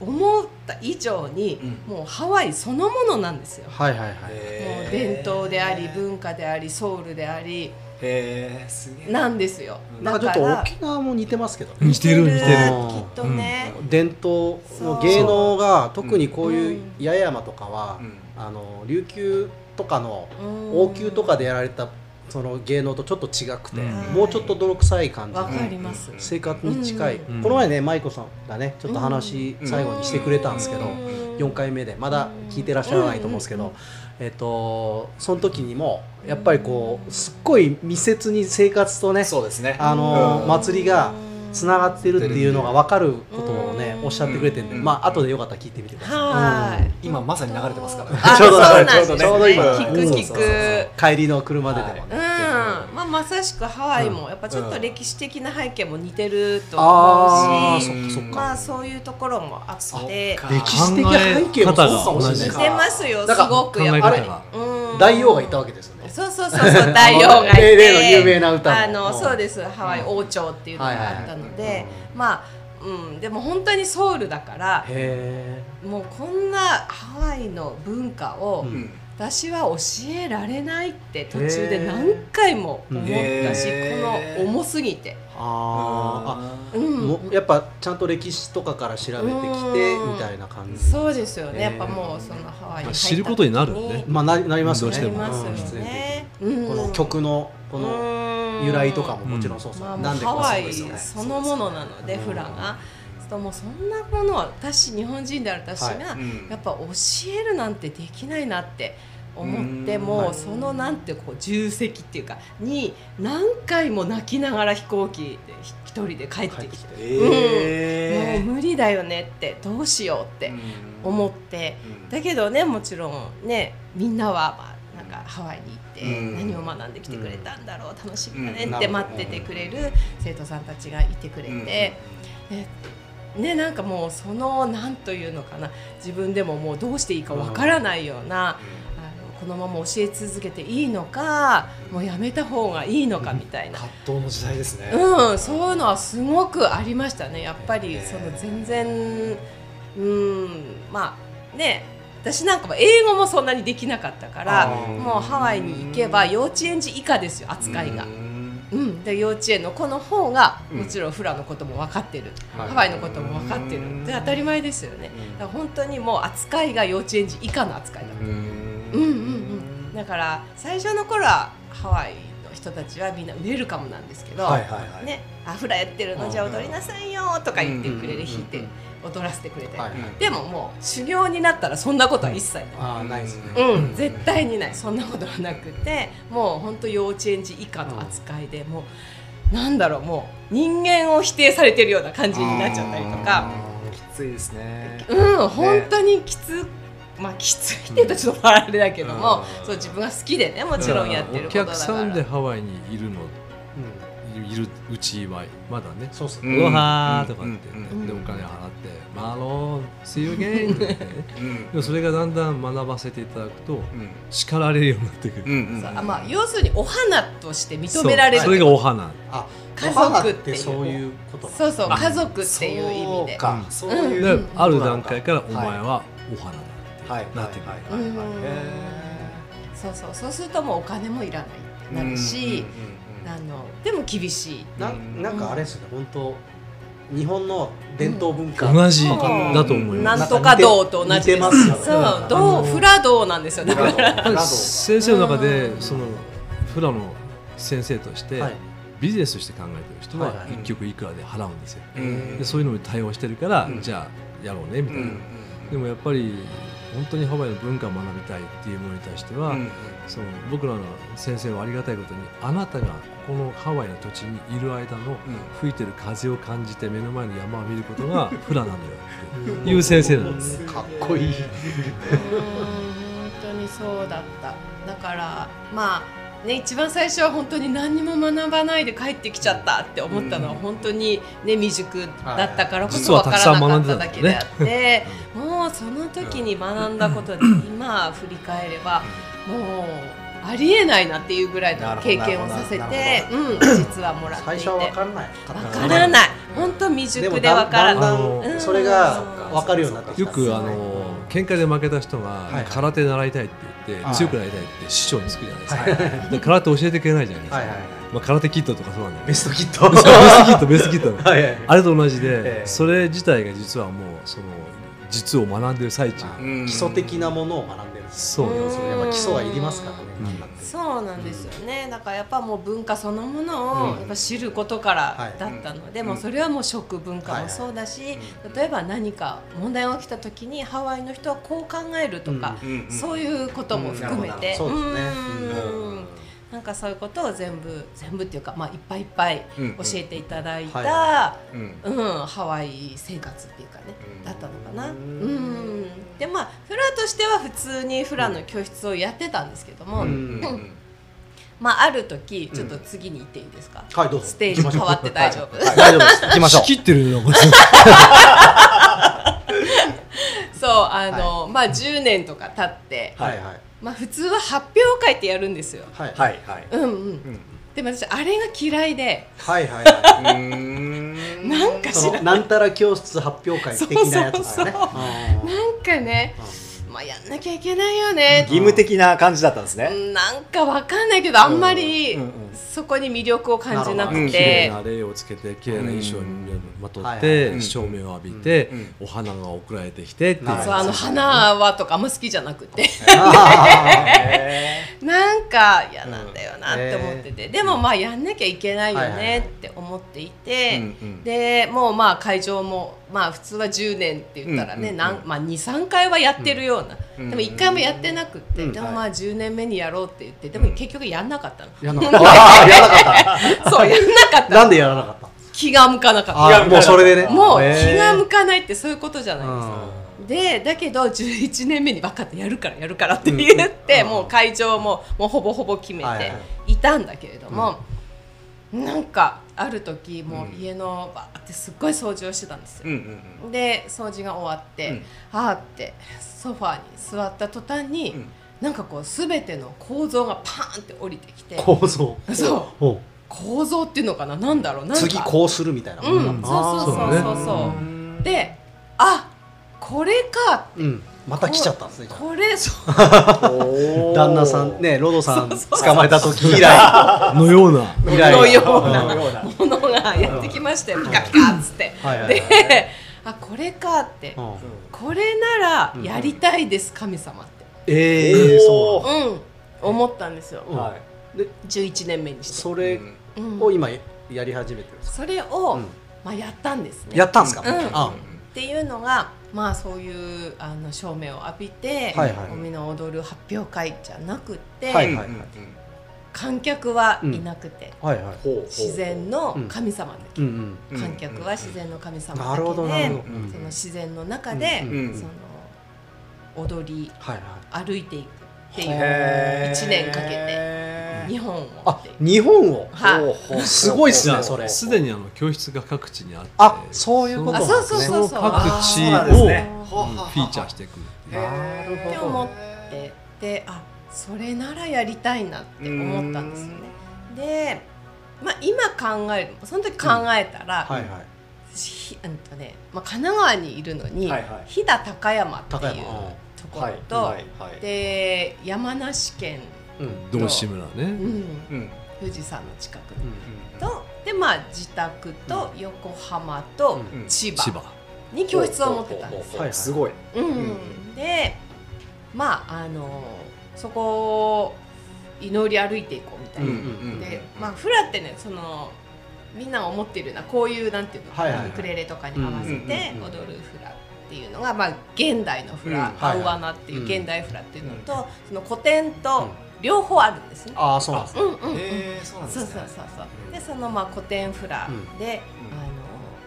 思った以上に、うもうハワイそのものなんですよ。はいはいはい。もう伝統であり文化でありソウルであり。へえすげえ。なんですよ。なん。かちょっと沖縄も似てますけど。ね似てる。似てる。きっとね、伝統の芸能が特にこういう。八重山とかはうん。あの琉球とかのうん。王宮とかでやられたその芸能とちょっと違くて、うん。もうちょっと泥臭い感じわかでります。生活に近い、この前ね舞子さんがねちょっと話うん最後にしてくれたんですけど、うん。4回目でまだ聞いてらっしゃらないと思うんですけど、えっとその時にもやっぱりこうすっごい密接に生活とねそうですね。あのうん。祭りがつながってるっていうのが分かることをねうん。おっしゃってくれてるんで、うん。まあ後でよかったら聞いてみてくださはい。今まさに流れてますから。ねあちょうどそうなんですね。ちょうど今。聞く聞く。い。帰りの車ででもね。うん、まあまさしくハワイもやっぱちょっと歴史的な背景も似てるとああ思うし、そっかそっか。まあそういうところもあって。歴史的背景もそうかもしれない似てますよだからすごくやっぱり。大王がいたわけですよね。そうそうそうそう大王がいて。例の有名な歌のあのうん。そうです。ハワイ王朝っていうのがあったのでまあうん。でも本当にソウルだからへもうこんなハワイの文化をうん。私は教えられないって途中で何回も思ったし、この重すぎて、あー。うん。あもうやっぱちゃんと歴史とかから調べてきてうん。みたいな感じ。そうですよね、やっぱもうそのハワイに入った時に、まあ知ることになるよね。まあななりますよね。なりますようん。必然ね。的にこの曲のこのの由来とかももちろんそうそう、まあ、もなんハワイそのものなので、うん。フラが。ともうそんなものは私日本人である私が、うん。やっぱ教えるなんてできないなって思っても、うんはい。そのなんてこう重責っていうかに何回も泣きながら飛行機で一人で帰ってきて、えもう無理だよねってどうしようって思って、だけどねもちろんねみんなはまあなんかハワイに行ってうん。何を学んできてくれたんだろう、楽しみだねうん。って待っててくれる生徒さんたちがいてくれて、ねなんかもうそのなんというのかな自分でももうどうしていいかわからないような、このまま教え続けていいのかもうやめた方がいいのかみたいな。葛藤の時代ですね。うん、そういうのはすごくありましたね。やっぱりその全然、うん、まあね、私なんかも英語もそんなにできなかったから、もうハワイに行けば幼稚園児以下ですよ扱いが。うん、で幼稚園の子の方がうん。もちろんフラのことも分かってる、はい。ハワイのことも分かってる。で当たり前ですよね、だから本当にもう扱いが幼稚園児以下の扱いだった、うんうんうん、だから最初の頃はハワイの人たちはみんなウェルカムなんですけど、はいはいはい。ね、あフラやってるのじゃあ踊りなさいよとか言ってくれる、うん弾いて踊らせてくれて、はいでももう修行になったらそんなことは一切ない。ああないですね、うん、絶対にない。そんなことはなくてもう本当幼稚園児以下の扱いで、もうなんだろう。もう人間を否定されてるような感じになっちゃったりとか。きついですね。うん。本当にきつまあきついって言うとちょっとあれだけども、うん。そう自分が好きでねもちろんやってることだから。お客さんでハワイにいるのうんいるうちはまだね。そうっすね、う。んうわーとかって言って、うん。でお金払って「マロー See you again」って言って。ねうん。でもそれがだんだん学ばせていただくとうん。叱られるようになってくる、うんそうあまあ、要するにお花として認められる。そうそれがお花。あ家族っていうそういうことそうそう家族っていう意味で。そうか。そういうある段階からおはい前はお花だなってくる、はいはい。はいうん。そうそう。そうするともうお金もいらないってなるし、あのでも厳しい。なうん。なんかあれですよね。本当日本の伝統文化、同じうんだと思います。なんとか道と同じますそう。道フラ道なんですよだから。先生の中でうん。そのフラの先生としてはい。ビジネスとして考えてる人ははいはい。1曲いくらで払うんですよ、うん。でそういうのに対応してるから、うん。じゃあやろうねみたいな、でもやっぱり本当にハワイの文化を学びたいっていうものに対しては、うんその僕らの先生はありがたいことにあなたがこのハワイの土地にいる間の吹いてる風を感じて目の前の山を見ることが フラなのよって いう先生なんです。かっこいい。うん本当にそうだった。だからまあね一番最初は本当に何にも学ばないで帰ってきちゃったって思ったのはうん。本当にね未熟だったからこ実そわかはたくさんらなかっただけであって、もうその時に学んだことで 今振り返ればもうありえないなっていうぐらいの経験をさせて、うん、実はもらっていて。最初は分からない。わからない。本当未熟でわからない。でもだんだんうん。それが分かるようになってきた。よくあの喧嘩で負けた人が空手習いたいって言って、はい。強くなりたいって師匠につくじゃないですか、で空手教えてくれないじゃないですか、はいはいはい。まあ、空手キットとかそうなんだベストキット ベストキットベストキットはいはいあれと同じで、ええ。それ自体が実はもうその実を学んでる最中、うん。基礎的なものを学んでる。そうやっぱ基礎がいりますからね。うんそうなんですよね。だからやっぱもう文化そのものをうん。やっぱ知ることからはい。だったので、うん。もうそれはもう食文化もそうだし、例えば何か問題が起きた時にハワイの人はこう考えるとか、うんうんそういうことも含めて、そうですね。うんなんかそういうことを全部全部っていうか、まあ、いっぱいいっぱいうん教えていただいた、うん。ハワイ生活っていうかね、うん。だったのかな。ううん。ん、でまあフラとしては普通にフラの教室をやってたんですけども、うんうん まあある時ちょっと次に行っていいですか、はいどうぞ。ステージ変わって大丈夫、はい大丈夫です。行きましょう。仕切ってるよ そうあの、まあ10年とか経って、はいはいまあ普通は発表会ってやるんですよ。はい。はいはい。うんうん。うん。でも私あれが嫌いで、はいはいは うーん。なんかいそ知らない。のなんたら教室発表会的なやつですね。そうそうあー。なんかね、ままあやんなきゃいけないよね。義務的な感じだったんですね。うんなんかわかんないけどあんまりうんうんそこに魅力を感じなくなるほど綺麗てな礼をつけて綺麗な衣装にまとって照明を浴びてうんお花が送られてきてってそうあの花はとかあんま好きじゃなくて。へ なんか嫌なんだよなって思ってて、でもまあやんなきゃいけないよねって思っていて、うんうん。でもうまあ会場もまあ普通は10年って言ったらね、うんうんまあ、23回はやってるような、うんでも1回もやってなくって、うん。でもまあ10年目にやろうって言ってでも結局やんなかったの、やんなかった。やらなかっそうやんなかった。たなんでやらなかった？気が向かなかった。あもうそれでね。もう気が向かないってそういうことじゃないですか。うでだけど11年目に分かってやるからやるからって言って、うん。もう会場ももうほぼほぼ決めていたんだけれども、なんかある時もう家のバーってすっごい掃除をしてたんですよ。で掃除が終わって、うん。あーってソファーに座った途端に、うん。なんかこう全ての構造がパーンって降りてきて構造？そう。構造っていうのかな？なんだろう？なんか。次こうするみたいなうん。そうそうそうそうそう。うんであこれかってうんまた来ちゃったんですねこれそう。旦那さんねロドさん捕まえた時以来。のような。以来のようなものがやってきましたよピカピカっつって。はいはいはい。であこれかって。うん。これならやりたいです神様って。ええそうん。思ったんですよ。はい。で11年目にして。それうん。を今やり始めてるんですか？それをうん。まあやったんですね。やったんですか？うん。あっていうのがまあそういうあの照明を浴びてはいはい。おみの踊る発表会じゃなくって、はいはい。観客はいなくて、はいはい。自然の神様だけ、うんうん。観客は自然の神様だけで、その自然の中で、うんうん。その踊りはいはい。歩いていくっていう。へー。一年かけて。日本をっあ日本を？はうほうすごいっすねそれ。すでにあの教室が各地にあって。あそういうことあなんですね。そうそうそうそう。その各地そうなんですね。をうんフィーチャーしていくなるって思って。であそれならやりたいなって思ったんですよね。で、まあ、今考えるその時考えたら、はいはい。ひうんとねまあ、神奈川にいるのに、はいはい。飛騨高山っていうこはいろと、はいはいで山梨県、うん。道志村ね。うん、うん。富士山の近くうん。とで、まあ、自宅と横浜とうん。千葉千葉。に教室を持ってたんですよ。はいすごい。うんでまああのそこを祈り歩いていこうみたいな。うんでまあフラってねそのみんなが思っているようなこういうなんていうの、はいはいはい。ウクレレとかに合わせて踊るフラ。っていうのが、まあ、現代のフラ、うん。アウはいはい。アナっていううん。現代フラっていうのと、その古典と両方あるんですね。ああそうなんですね。うんうんうん。へーそうなんですね。そうそうそうそう。でそのまあ古典フラで、うん。あの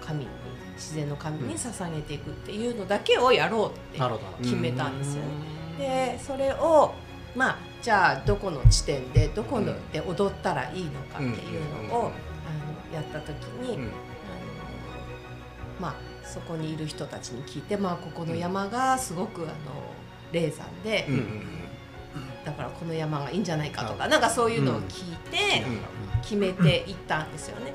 神に自然の神に捧げていくっていうのだけをやろうってなるほど。決めたんですよね。でそれをまあじゃあどこの地点でどこので踊ったらいいのかっていうのを、うん。あのやった時に、うん。あのまあそこにいる人たちに聞いて、まあ、ここの山がすごくあの霊山で、うんうんだからこの山がいいんじゃないかとか、なんかそういうのを聞いて決めていったんですよね。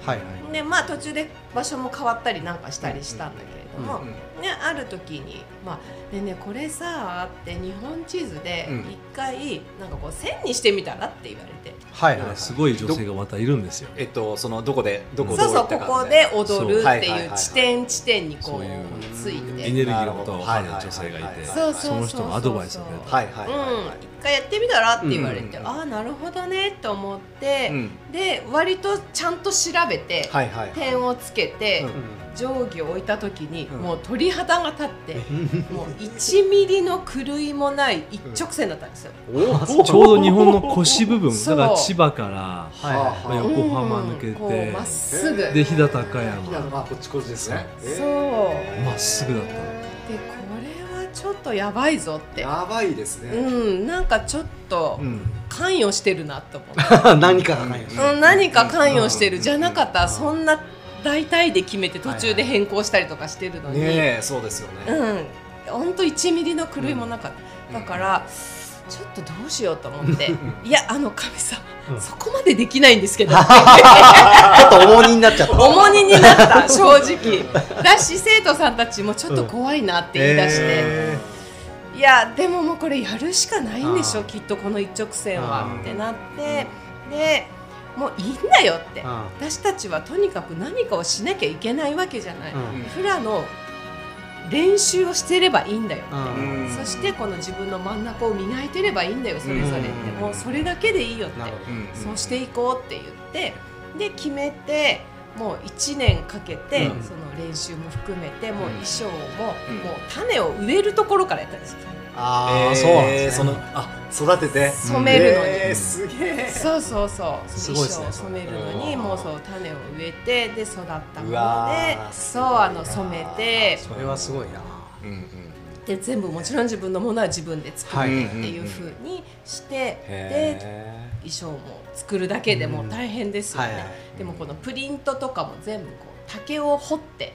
でまあ途中で場所も変わったりなんかしたりしたんだけれども、うん。ね、ある時に「まあ、ねえねえこれさ」って日本地図でうん。一回なんかこう線にしてみたらって言われて、はいはいすごい女性がまたいるんですよ。えっとそのどこでどこそうそうここで踊るっていう地点地点にこそういううついエて。ネルギーのことが分かる女性がいてその人のアドバイスをくれた。はいはいはいうん、一回やってみたらって言われて、うん。ああなるほどねと思って、うん。で割とちゃんと調べて、はいはい。点をつけて、うん定規を置いた時に、うん。もう鳥肌が立って、もう1ミリの狂いもない一直線だったんですよ。ちょうど日本の腰部分だから千葉からはいはいまあ横浜抜けうんこうまってすぐ、で飛騨高山。まあこっちこっちですね。そう。まっすぐだった。のでこれはちょっとやばいぞって。やばいですね。うんなんかちょっとうん。関与してるなと思って、何かがないですうん、何か関与してるじゃなかったらそんな大体で決めて途中で変更したりとかしてるのに、ねえそうですよね。うん。本当1ミリの狂いもなかった、だからちょっとどうしようと思って。いやあの神様、うん。そこまでできないんですけど。ちょっと重荷になっちゃった。重荷になった 正直。だし生徒さんたちもちょっと怖いなって言い出して、え。いやでももうこれやるしかないんでしょきっとこの一直線あはーってなって。でもういいんだよって。うん。私たちはとにかく何かをしなきゃいけないわけじゃない、うん。フラの練習をしてればいいんだよって、うん。そしてこの自分の真ん中を磨いてればいいんだよそれぞれって、うん。もうそれだけでいいよって。そうしていこうって言ってで決めてもう1年かけて、うん。その練習も含めてもううん。衣装も、うん。もう種を植えるところからやったんですよああ、そうなんですね。そのあ育てて。染めるのに、えーすげえ。そうそうそう。その衣すごいですね装を染めるのにうん。もうそう種を植えてで育ったもうのわでー。そうあの染めて。それはすごいな。うんうん。で全部もちろん自分のものは自分で作ってっていうふうにして、でへ衣装も作るだけでもう大変ですよね、はいはい。でもこのプリントとかも全部こう竹を彫って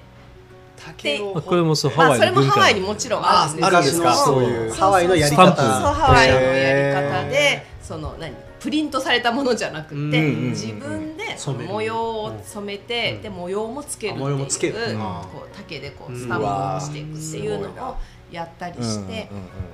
これもそうハまあワイそれもハワイにももちろんあるんですけどそういうハワイのやりそう方。そうハワイのやりへ方ーでその何？プリントされたものじゃなくて、うんうんうん自分で模様を染めて、うん。で模様もつけるっていうあ模様もつける。こううん。竹でこううん。スタンプをしていくっていうのをやったりうんして、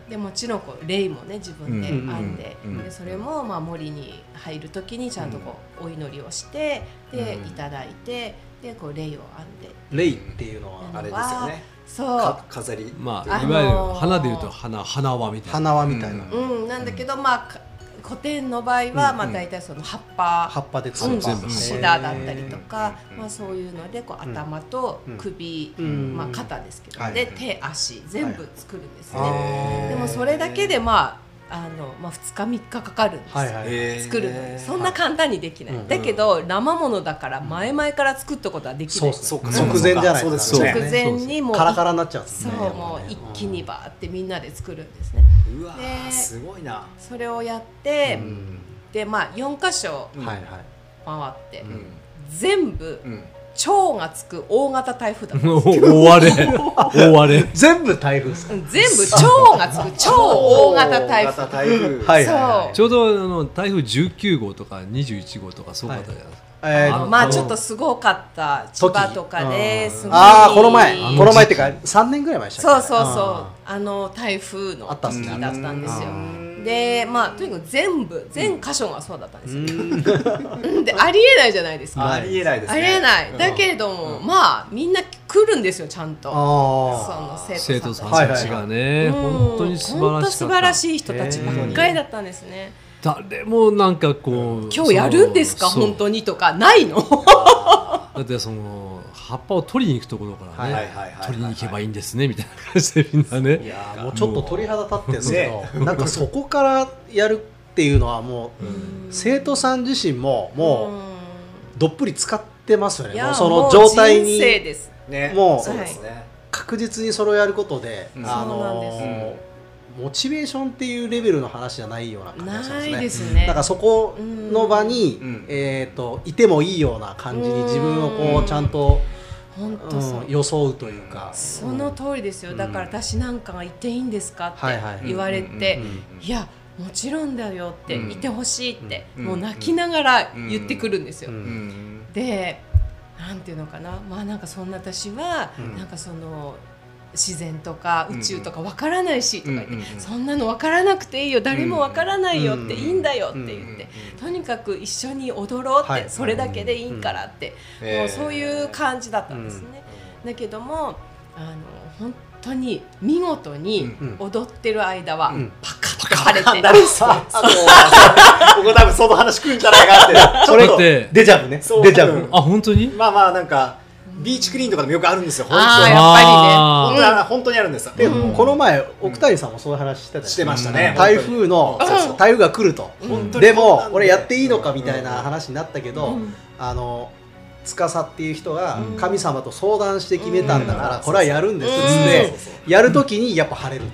でもちろんこうレイもね自分でうん編んで,、うんでそれもまあ森に入る時にちゃんとこうお祈りをしてでうん。いただいてでこうレイを編んで。レイっていうのはあれですよね。そう。か飾り。あのーまあいわゆる花でいうと花花輪みたいな。花輪みたいな。うん。うん、なんだけど、まあか古典の場合は、うんまあ大体その葉っぱ。葉っぱでうん、作る全部。シダだったりとか、うんまあ、そういうのでこう頭とうん。首、うんまあ、肩ですけど、はいで手足全部作るんですね、でもそれだけでまああの、まあ、2日3日かかるんです。よ、はいはい。作るの。にそんな簡単にできない、うんだけど生ものだから前々から作ったことはできない、そうっすそうか。直前じゃないそうでですすよね。直前にもうカラカラになっちゃうんですそうねもう一気にバーってみんなで作るんですね。うわすごいな。それをやって、うん。でまあ4箇所うんはいはい。回って、うん。全部うん蝶がつく大型台風だった 大荒れ。大荒れ。全部台風ですか？うん全部蝶がつく。超大型台風。はいはいはい。ちょうどあの台風19号とか21号とかそうかったじゃないですか、えーあのまあちょっとすごかった千葉とかで時。すごい。ああこの前。この前っていうか3年ぐらい前でしたっけ？そうそうそう。ああの台風のあったっすね時だったんですよ。うんでまあとにかく全部全箇所がそうだったんですーよ、うん。でありえないじゃないですか。ありえないですね。ありえない。だけれども、まあみんな来るんですよちゃんと。そあの生徒さんたちが。ね、本当に素晴らし素晴らしい人たちばっかりだったんですね、誰もなんかこう今日やるんですか？本当にとかないの？だってその葉っぱを取りに行くところからね、取りに行けばいいんですねみたいな感じでみんなね。いやーもうちょっと鳥肌立ってるんですけど、なんかそこからやるっていうのはもう生徒さん自身ももうどっぷり使ってますよね。もうその状態にですね。もうそうですね確実にそれをやることで、うん。あのーモチベーションっていうレベルの話じゃないような感じがしますね。ないですね。だからそこの場に、うん。えー、といてもいいような感じに自分をこうんうちゃんと、本当そう、うん装うというか。その通りですよ。だから私なんかが言っていいんですかって言われて、うん。いやもちろんだよって、うん。いてほしいって、うん。もう泣きながら言ってくるんですよ、うん。うん。でなんていうのかな。まあなんかそんな私は、うん。なんかその自然とか宇宙とかわからないしとか言って、うんうんうん。そんなのわからなくていいよ誰もわからないよって、うん。いいんだよって言って、うんとにかく一緒に踊ろうって、はい。それだけでいいからって、うんもうそういう感じだったんですね。だけどもあの本当に見事にうん踊ってる間はうん。パカッと晴れて、なる。さあのここ多分その話来るんじゃないかって ちょっデジャブね。そう。デジャブ、うんあ本当に？まあまあなんかビーチクリーンとかでもよくあるんですよ。本ああ当に。やっぱりね。本当にある。ん。ですよ。で、うん。この前奥谷さんもそういう話してたよしてましたね。台風のうん。そうそう台風が来ると、でも俺やっていいのかみたいな話になったけど、うん。あの司っていう人がうん。神様と相談して決めたんだから、うん。これはやるんですって、やるときにやっぱ晴れる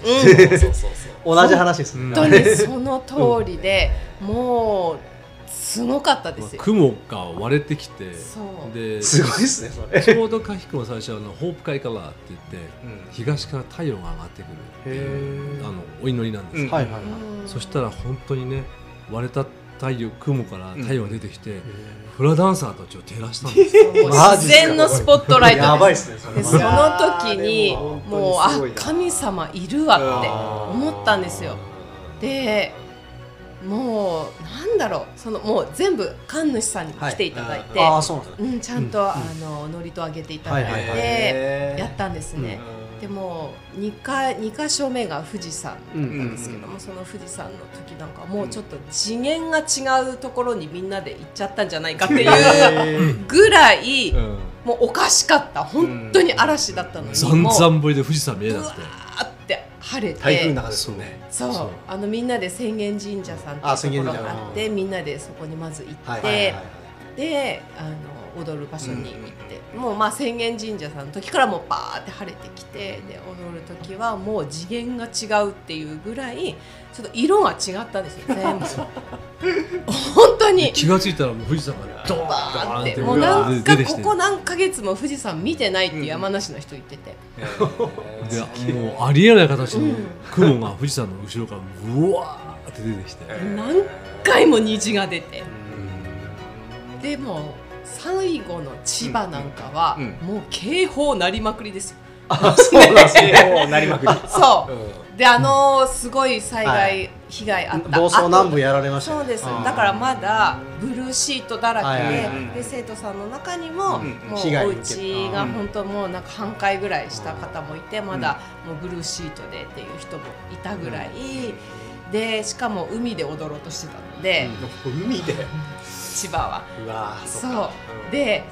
同じ話です、うん本当にその通りで、もうすごかったですよ。雲が割れてきてそう。ですごいですねそれ。ちょうどカヒ君は最初あのホープ会からって言ってうん。東から太陽が上がってくるへあのお祈りなんですよ、うん。はいはいはい。うん。そしたら本当にね割れた太陽雲から太陽が出てきて、フラダンサーたちを照らしたんです自然のスポットライトです。やばいっすねそその時にももうあ神様いるわって思ったんですよ。でもうなんだろうそのもう全部神主さんにも来ていただいて、ああそうなんですね。うん、ちゃんと、あの祝詞をあげていただいて、はいはいはい。へーやったんですね、でも2か二箇所目が富士山だったんですけども、その富士山の時なんかもうちょっと次元が違うところにみんなで行っちゃったんじゃないかっていうぐらい、うん。もうおかしかった。本当に嵐だったのに、ざん。もうざんぶりで富士山見えなくて晴れて台風の中ですよね。そうあのみんなで浅間神社さんってあいうとこがあってみんなでそこにまず行って、であの踊る場所に行って、もうまあ浅間神社さんの時からもうバーって晴れてきてで踊る時はもう次元が違うっていうぐらいちょっと色が違ったんですよ全部。本当に。気がついたらもう富士山がドーンバーって。てもうなんかここ何ヶ月も富士山見てないっていう山梨の人言ってて、で もうありえない形のうん。雲が富士山の後ろからうわーって出てきて、何回も虹が出て。でも最後の千葉なんかは、うんもう警報鳴りまくりですよ。そうなんですね。なりまくり。そう、であのーすごい災害、は被害あった。房総南部やられましたね。そうです。だからまだブルーシートだらけで,、はいはいはい。で生徒さんの中にも、うんもうお家が本当もうなんか半壊ぐらいした方もいてまだもうブルーシートでっていう人もいたぐらい、でしかも海で踊ろうとしてたので、海で？千葉は。うわーそう。っかで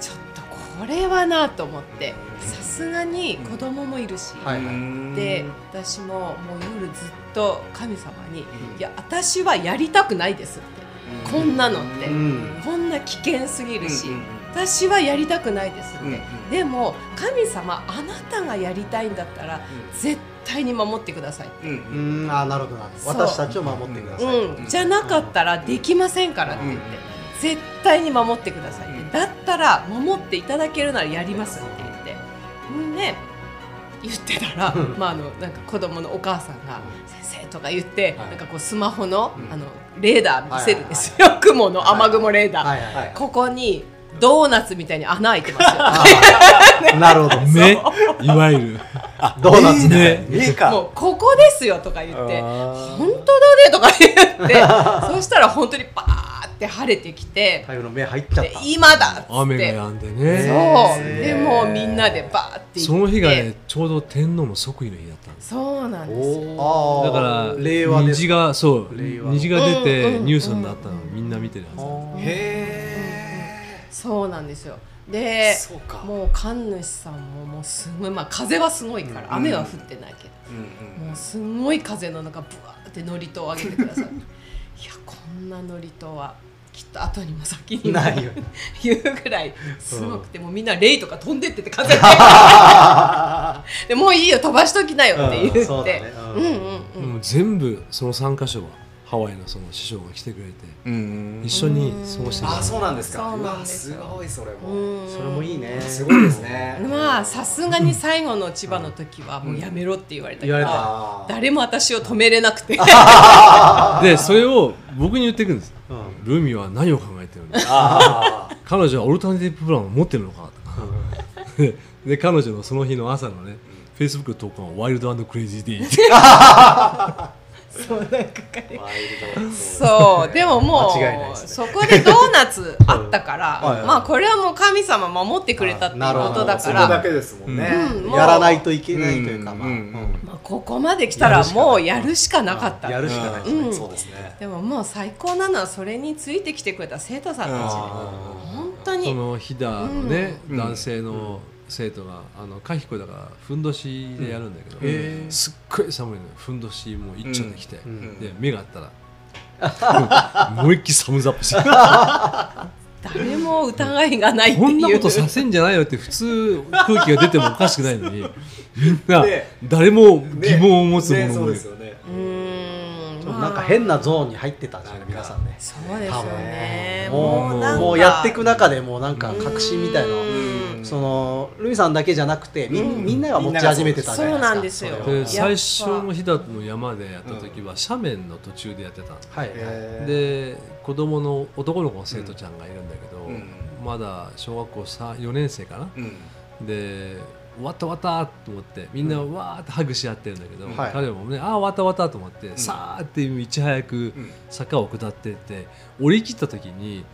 ちょっとこれはなと思ってさすがに子供もいるし、はいうんで私ももう夜ずっと神様に「いや私はやりたくないです」って、こんなのって、うん。こんな危険すぎるし、うんうん私はやりたくないですって、うんうん。でも神様あなたがやりたいんだったら、絶対に守ってくださいって。うんうーんあーなるほど私たちを守ってください、うん、じゃなかったらできませんからって言って、絶対に守ってくださいって、だったら守っていただけるならやりますって言って。んで言ってたら、まあ、あのなんか子供のお母さんが「先生」とか言って、はい。なんかこうスマホの,、うん。あのレーダー見せるんですよ、雲の雨雲レーダー、はいはいはい。ここにドーナツみたいに穴開いてますよ。なるほど。目？いわゆる。ドーナツね。目？か。もうここですよとか言って本当だねとか言って そしたら本当にバーって晴れてきて台風の目入っちゃっでた今だって。雨が止んでね。そう。でもうみんなでバーって行って。その日がねちょうど天皇の即位の日だったんです。そうなんですよ。だから令和虹がそう虹が出てニュースになったのをみんな見てるはずだへそうなんですよ。えでそうか。もう神主さんももうすごいまあ風はすごいから、うん。雨は降ってないけど、うんうん。もうすごい風の中ブワーって祝詞を上げてくださる いやこんな祝詞はきっと後にも先にもないよ。言うぐらいすごくて、もうみんなレイとか飛んでってて風 ででもういいよ飛ばしときなよって言って、ううだね。うん。うんうん全部その3か所はハワイのその師匠が来てくれてうん一緒に過ごしてあたそうなんですか。そううわすごいそれも。うん。それもいいね。すごいですね。まあさすがに最後の千葉の時はもうやめろって言われたけど、言われた。あー誰も私を止めれなくて。でそれを僕に言ってくるんです。うん。ルミは何を考えてるん彼女はオルタナティブプランを持ってるのかと でで彼女のその日の朝のねフェイスブックの投稿はワイルドクレイジーデイって そうなんかそうでもも間違いないですね。うそこでドーナツあったから、はいはい。まあこれはもう神様守ってくれたっていうあなるほど。ことだから。そこだけですもんね。うんやらないといけないというかまあ。うんまあ、ここまで来たらもうやるしかなかった。やるしかないうん。そうですね。でももう最高なのはそれについてきてくれた生徒さんたち。本当に。その飛騨のね、うん。男性の生徒があのカヒコだからふんどしでやるんだけど、へーすっごい寒いのよ。ふんどしもう一丁できて、ん。で目があったら思いっきりサムズアップして誰も疑いがないっていう。こんなことさせんじゃないよって普通空気が出てもおかしくないのにみんなね。誰も疑問を持つねものもいるそうですよね。なんか変なゾーンに入ってたんですよね皆さんね。そうですよね。もうもうやっていく中でもうなんか確信みたいなそのルミさんだけじゃなくてみ,、うん。みんなが持ち始めてたじゃないですか。そうなんですよ。で最初の日だの山でやった時は斜面の途中でやってたのはい、で子供の男の子の生徒ちゃんがいるんだけど、うん。まだ小学校4年生かな、うん。で終わった終わったと思ってみんなわーってハグし合ってるんだけど、はい。彼もねああ終わった終わったと思って、さーっていち早くうん。坂を下ってって降り切った時に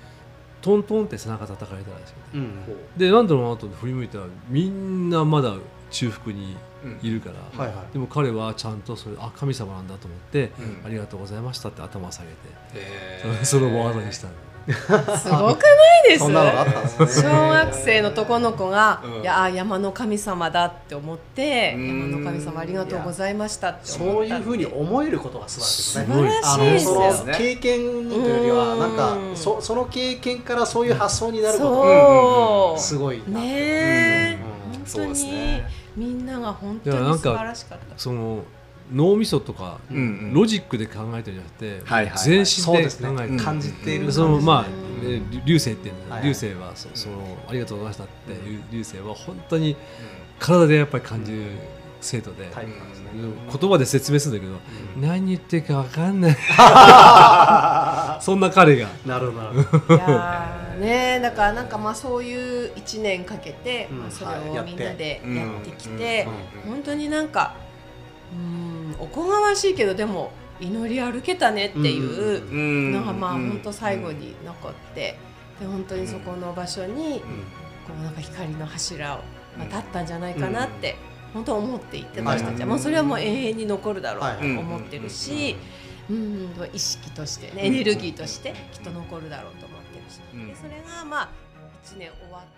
トントンって背中叩かれたらしいうんでなん。だろうなと振り向いたらみんなまだ中腹にいるから、はいはい。でも彼はちゃんとそれあ神様なんだと思って、うん。ありがとうございましたって頭を下げて、へー。その場を後にしたのすごくないです？そんなのがあったんですね。小学生の男の子が、うん。いやあ山の神様だって思ってうん。山の神様ありがとうございましたってそ思ったう。いうふうに思えることが素晴らしいですね。素晴らしいですあのよその経験というよりはうん。なんかそその経験からそういう発想になることそう、がすごいなねえ、うん本当そうですに、ね。みんなが本いやなんか当に素晴らしかった。その脳みそとか、うんうん。ロジックで考えてるんじゃなくて、はいはいはい。全そうで身です考えてる、うん。感じているでそのまあ流星っていうのははい流星はそそのありがとうございましたっていう流星は本当に体でやっぱり感じる生徒で、言葉で説明するんだけど、何言ってるか分かんない。そんな彼が。なるほど。なるほどいやーねだからなんかまあそういう1年かけて、うん。まあ、それをみんなでやってきて、うん。本当になんかうんおこがましいけどでも祈り歩けたねっていうのがまあ本当最後に残ってで本当にそこの場所にこうなんか光の柱を立ったんじゃないかなって本当思っていて私たちはもうそれはもう永遠に残るだろうと思ってるし。うん、意識としてねエネルギーとしてきっと残るだろうと思ってるし、でそれがまあ1年終わっ